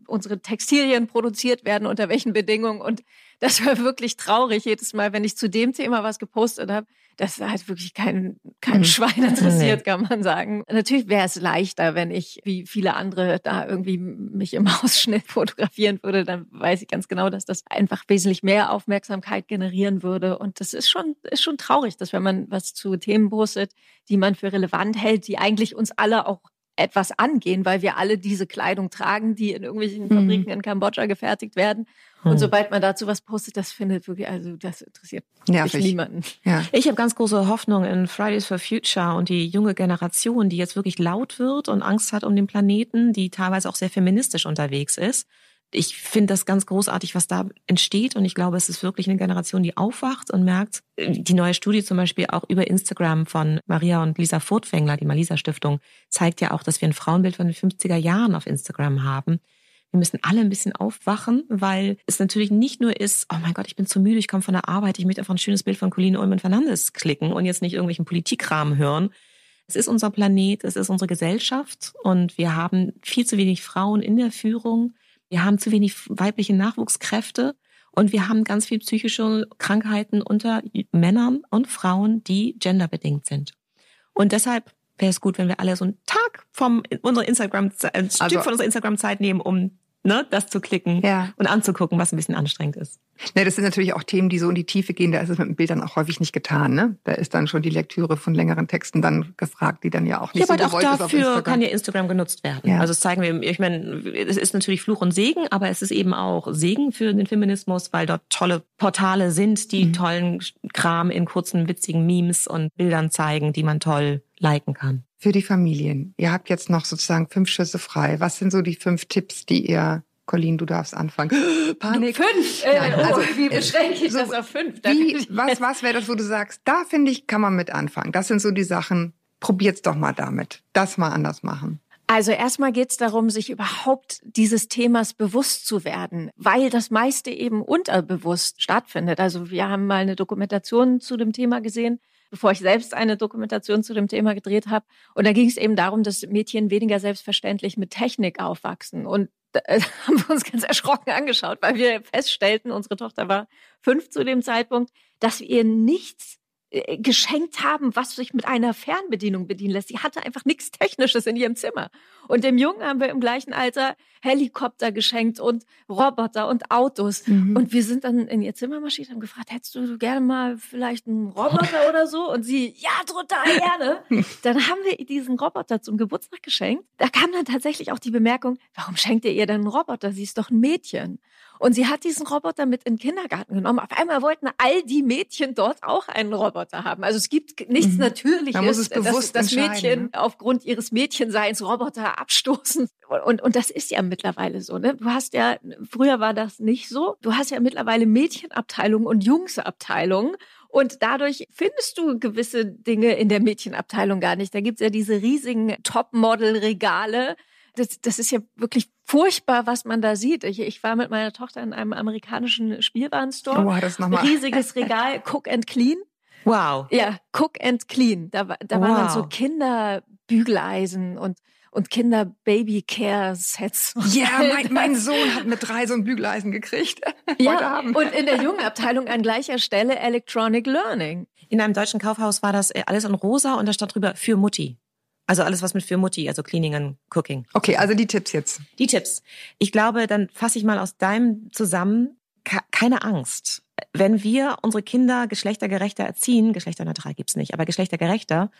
unsere Textilien produziert werden, unter welchen Bedingungen. Und das war wirklich traurig jedes Mal, wenn ich zu dem Thema was gepostet habe. Das hat wirklich kein, kein Mhm. Schwein interessiert, kann man sagen. Natürlich wäre es leichter, wenn ich, wie viele andere, da irgendwie mich im [LAUGHS] Ausschnitt fotografieren würde. Dann weiß ich ganz genau, dass das einfach wesentlich mehr Aufmerksamkeit generieren würde. Und das ist schon, ist schon traurig, dass wenn man was zu Themen postet, die man für relevant hält, die eigentlich uns alle auch etwas angehen, weil wir alle diese Kleidung tragen, die in irgendwelchen Mhm. Fabriken in Kambodscha gefertigt werden. Hm. Und sobald man dazu was postet, das findet wirklich, also das interessiert Nervig. niemanden. Ja. Ich habe ganz große Hoffnung in Fridays for Future und die junge Generation, die jetzt wirklich laut wird und Angst hat um den Planeten, die teilweise auch sehr feministisch unterwegs ist. Ich finde das ganz großartig, was da entsteht. Und ich glaube, es ist wirklich eine Generation, die aufwacht und merkt, die neue Studie zum Beispiel auch über Instagram von Maria und Lisa Furtwängler, die Malisa Stiftung, zeigt ja auch, dass wir ein Frauenbild von den 50er Jahren auf Instagram haben. Wir müssen alle ein bisschen aufwachen, weil es natürlich nicht nur ist, oh mein Gott, ich bin zu müde, ich komme von der Arbeit, ich möchte einfach ein schönes Bild von Colleen Ulmen Fernandes klicken und jetzt nicht irgendwelchen Politikkram hören. Es ist unser Planet, es ist unsere Gesellschaft und wir haben viel zu wenig Frauen in der Führung. Wir haben zu wenig weibliche Nachwuchskräfte und wir haben ganz viel psychische Krankheiten unter Männern und Frauen, die genderbedingt sind. Und deshalb wäre es gut, wenn wir alle so einen Tag vom unserer Instagram, ein Stück Also- von unserer Instagram-Zeit nehmen, um ne, das zu klicken Ja. und anzugucken, was ein bisschen anstrengend ist. Ne, das sind natürlich auch Themen, die so in die Tiefe gehen. Da ist es mit dem Bild dann auch häufig nicht getan. Ne? Da ist dann schon die Lektüre von längeren Texten dann gefragt, die dann ja auch nicht Ja, so aber auch dafür kann ja Instagram genutzt werden. Ja. Also das zeigen wir, ich meine, es ist natürlich Fluch und Segen, aber es ist eben auch Segen für den Feminismus, weil dort tolle Portale sind, die Mhm. tollen Kram in kurzen, witzigen Memes und Bildern zeigen, die man toll liken kann. Für die Familien. Ihr habt jetzt noch sozusagen fünf Schüsse frei. Was sind so die fünf Tipps, die ihr, Colleen, du darfst anfangen. [GASPS] Panik. Fünf? Äh, Nein, oh, also, wie beschränke ich so, das auf fünf? Wie, was, was wäre das, wo du sagst, da finde ich, kann man mit anfangen. Das sind so die Sachen, probiert's doch mal damit. Das mal anders machen. Also erstmal geht es darum, sich überhaupt dieses Themas bewusst zu werden, weil das meiste eben unterbewusst stattfindet. Also wir haben mal eine Dokumentation zu dem Thema gesehen, bevor ich selbst eine Dokumentation zu dem Thema gedreht habe. Und da ging es eben darum, dass Mädchen weniger selbstverständlich mit Technik aufwachsen. Und da äh, [LAUGHS] haben wir uns ganz erschrocken angeschaut, weil wir feststellten, unsere Tochter war fünf zu dem Zeitpunkt, dass wir ihr nichts geschenkt haben, was sich mit einer Fernbedienung bedienen lässt. Sie hatte einfach nichts Technisches in ihrem Zimmer. Und dem Jungen haben wir im gleichen Alter Helikopter geschenkt und Roboter und Autos. Mhm. Und wir sind dann in ihr Zimmer marschiert und haben gefragt, hättest du gerne mal vielleicht einen Roboter oder so? Und sie, ja, total gerne. [LAUGHS] Dann haben wir diesen Roboter zum Geburtstag geschenkt. Da kam dann tatsächlich auch die Bemerkung, warum schenkt ihr ihr denn einen Roboter? Sie ist doch ein Mädchen. Und sie hat diesen Roboter mit in den Kindergarten genommen. Auf einmal wollten all die Mädchen dort auch einen Roboter haben. Also es gibt nichts Mhm. Natürliches, es dass bewusst das entscheiden, Mädchen ne? aufgrund ihres Mädchenseins Roboter abstoßen. [LAUGHS] Und, und das ist ja mittlerweile so. Ne? Du hast ja, früher war das nicht so. Du hast ja mittlerweile Mädchenabteilungen und Jungsabteilungen. Und dadurch findest du gewisse Dinge in der Mädchenabteilung gar nicht. Da gibt's ja diese riesigen Topmodel-Regale. Das, das ist ja wirklich furchtbar, was man da sieht. Ich, ich war mit meiner Tochter in einem amerikanischen Spielwarenstore. Oh, das nochmal. Riesiges Regal, [LAUGHS] Cook and Clean. Wow. Ja, Cook and Clean. Da, da waren dann so Wow. Kinderbügeleisen und, und Kinder-Baby-Care-Sets. Ja, [LAUGHS] mein, mein Sohn hat mit drei so ein Bügeleisen gekriegt. [LAUGHS] Heute Ja, und in der jungen Abteilung an gleicher Stelle Electronic Learning. In einem deutschen Kaufhaus war das äh, alles in rosa und da stand drüber für Mutti. Also alles was mit für Mutti, also Cleaning and Cooking. Okay, also die Tipps jetzt. Die Tipps. Ich glaube, dann fasse ich mal aus deinem zusammen. Ke- Keine Angst. Wenn wir unsere Kinder geschlechtergerechter erziehen, geschlechterneutral gibt's nicht, aber geschlechtergerechter,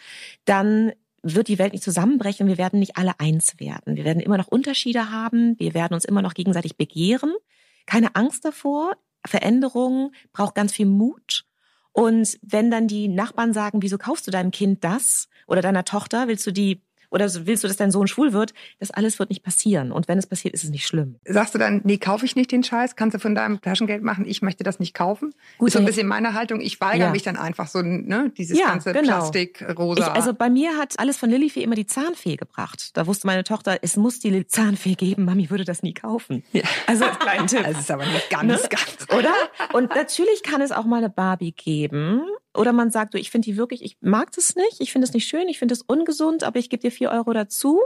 dann wird die Welt nicht zusammenbrechen. Wir werden nicht alle eins werden. Wir werden immer noch Unterschiede haben. Wir werden uns immer noch gegenseitig begehren. Keine Angst davor. Veränderung braucht ganz viel Mut. Und wenn dann die Nachbarn sagen, wieso kaufst du deinem Kind das oder deiner Tochter, willst du die oder willst du, dass dein Sohn schwul wird? Das alles wird nicht passieren. Und wenn es passiert, ist es nicht schlimm. Sagst du dann, nee, kaufe ich nicht den Scheiß, kannst du von deinem Taschengeld machen, ich möchte das nicht kaufen? Gut, ist so ein bisschen meine Haltung, ich weigere Ja. mich dann einfach so, ne, dieses Ja, ganze genau. Plastik, rosa. Ich, also bei mir hat alles von Lillifee immer die Zahnfee gebracht. Da wusste meine Tochter, es muss die Zahnfee geben. Mami würde das nie kaufen. Ja. Also als kleinen [LAUGHS] Tipp. das ist aber nicht ganz, Ne? ganz. Oder? Und natürlich kann es auch mal eine Barbie geben. Oder man sagt, du, ich finde die wirklich, ich mag das nicht, ich finde es nicht schön, ich finde es ungesund, aber ich gebe dir vier Euro dazu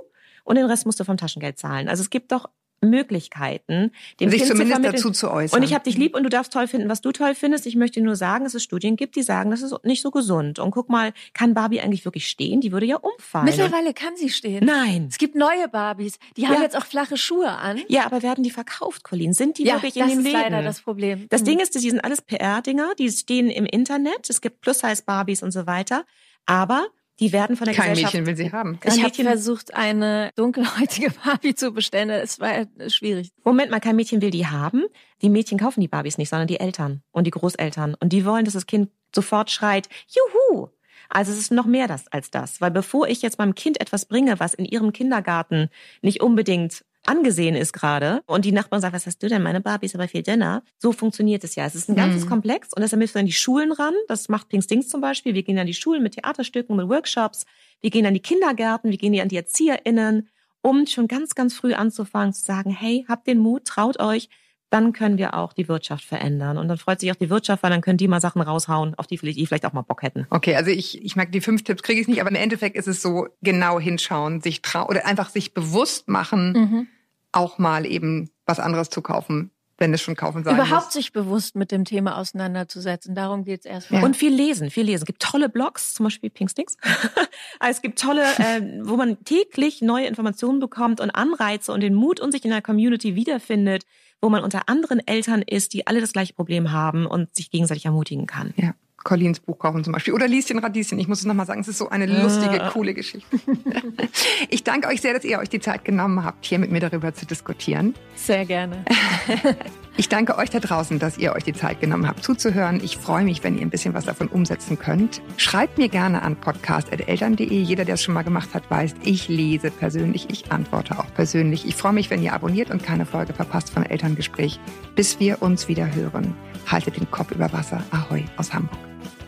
und den Rest musst du vom Taschengeld zahlen. Also es gibt doch Möglichkeiten, dem Sich Kind zu zumindest vermitteln. dazu zu äußern. Und ich habe dich lieb und du darfst toll finden, was du toll findest. Ich möchte nur sagen, dass es Studien gibt, die sagen, das ist nicht so gesund. Und guck mal, kann Barbie eigentlich wirklich stehen? Die würde ja umfallen. Mittlerweile kann sie stehen. Nein. Es gibt neue Barbies, die haben Ja. jetzt auch flache Schuhe an. Ja, aber werden die verkauft, Colin? Sind die ja, wirklich das in den ist Läden? leider das Problem. Das Mhm. Ding ist, die sind alles PR-Dinger, die stehen im Internet. Es gibt Plus-Size-Barbies und so weiter. Aber die werden von der Kein Gesellschaft... Mädchen will sie haben. Kein Ich habe Mädchen- versucht, eine dunkelhäutige Barbie zu bestellen. Es war schwierig. Moment mal, kein Mädchen will die haben. Die Mädchen kaufen die Barbies nicht, sondern die Eltern und die Großeltern. Und die wollen, dass das Kind sofort schreit, Juhu! Also es ist noch mehr das als das. Weil bevor ich jetzt meinem Kind etwas bringe, was in ihrem Kindergarten nicht unbedingt angesehen ist gerade und die Nachbarn sagen, was hast du denn? Meine Barbie ist aber viel dünner. So funktioniert es ja. Es ist ein ganzes Mhm. Komplex und deshalb müssen wir an die Schulen ran. Das macht Pinks Dings zum Beispiel. Wir gehen an die Schulen mit Theaterstücken, mit Workshops. Wir gehen an die Kindergärten, wir gehen an die ErzieherInnen, um schon ganz, ganz früh anzufangen zu sagen, hey, habt den Mut, traut euch, dann können wir auch die Wirtschaft verändern. Und dann freut sich auch die Wirtschaft, weil dann können die mal Sachen raushauen, auf die vielleicht- die vielleicht auch mal Bock hätten. Okay, also ich, ich merke, die fünf Tipps kriege ich nicht, aber im Endeffekt ist es so genau hinschauen, sich trauen oder einfach sich bewusst machen, Mhm. auch mal eben was anderes zu kaufen, wenn es schon kaufen sein Überhaupt muss. sich bewusst mit dem Thema auseinanderzusetzen. Darum geht's erstmal. Ja. Und viel lesen, viel lesen. Es gibt tolle Blogs, zum Beispiel Pinksticks. [LAUGHS] es gibt tolle, äh, wo man täglich neue Informationen bekommt und Anreize und den Mut und sich in der Community wiederfindet, wo man unter anderen Eltern ist, die alle das gleiche Problem haben und sich gegenseitig ermutigen kann. Ja. Collins Buch kaufen zum Beispiel. Oder Lieschen Radieschen. Ich muss es nochmal sagen, es ist so eine lustige, coole Geschichte. [LAUGHS] ich danke euch sehr, dass ihr euch die Zeit genommen habt, hier mit mir darüber zu diskutieren. Sehr gerne. [LAUGHS] Ich danke euch da draußen, dass ihr euch die Zeit genommen habt, zuzuhören. Ich freue mich, wenn ihr ein bisschen was davon umsetzen könnt. Schreibt mir gerne an podcast.eltern.de. Jeder, der es schon mal gemacht hat, weiß, ich lese persönlich, ich antworte auch persönlich. Ich freue mich, wenn ihr abonniert und keine Folge verpasst von Elterngespräch. Bis wir uns wieder hören. Haltet den Kopf über Wasser. Ahoi aus Hamburg.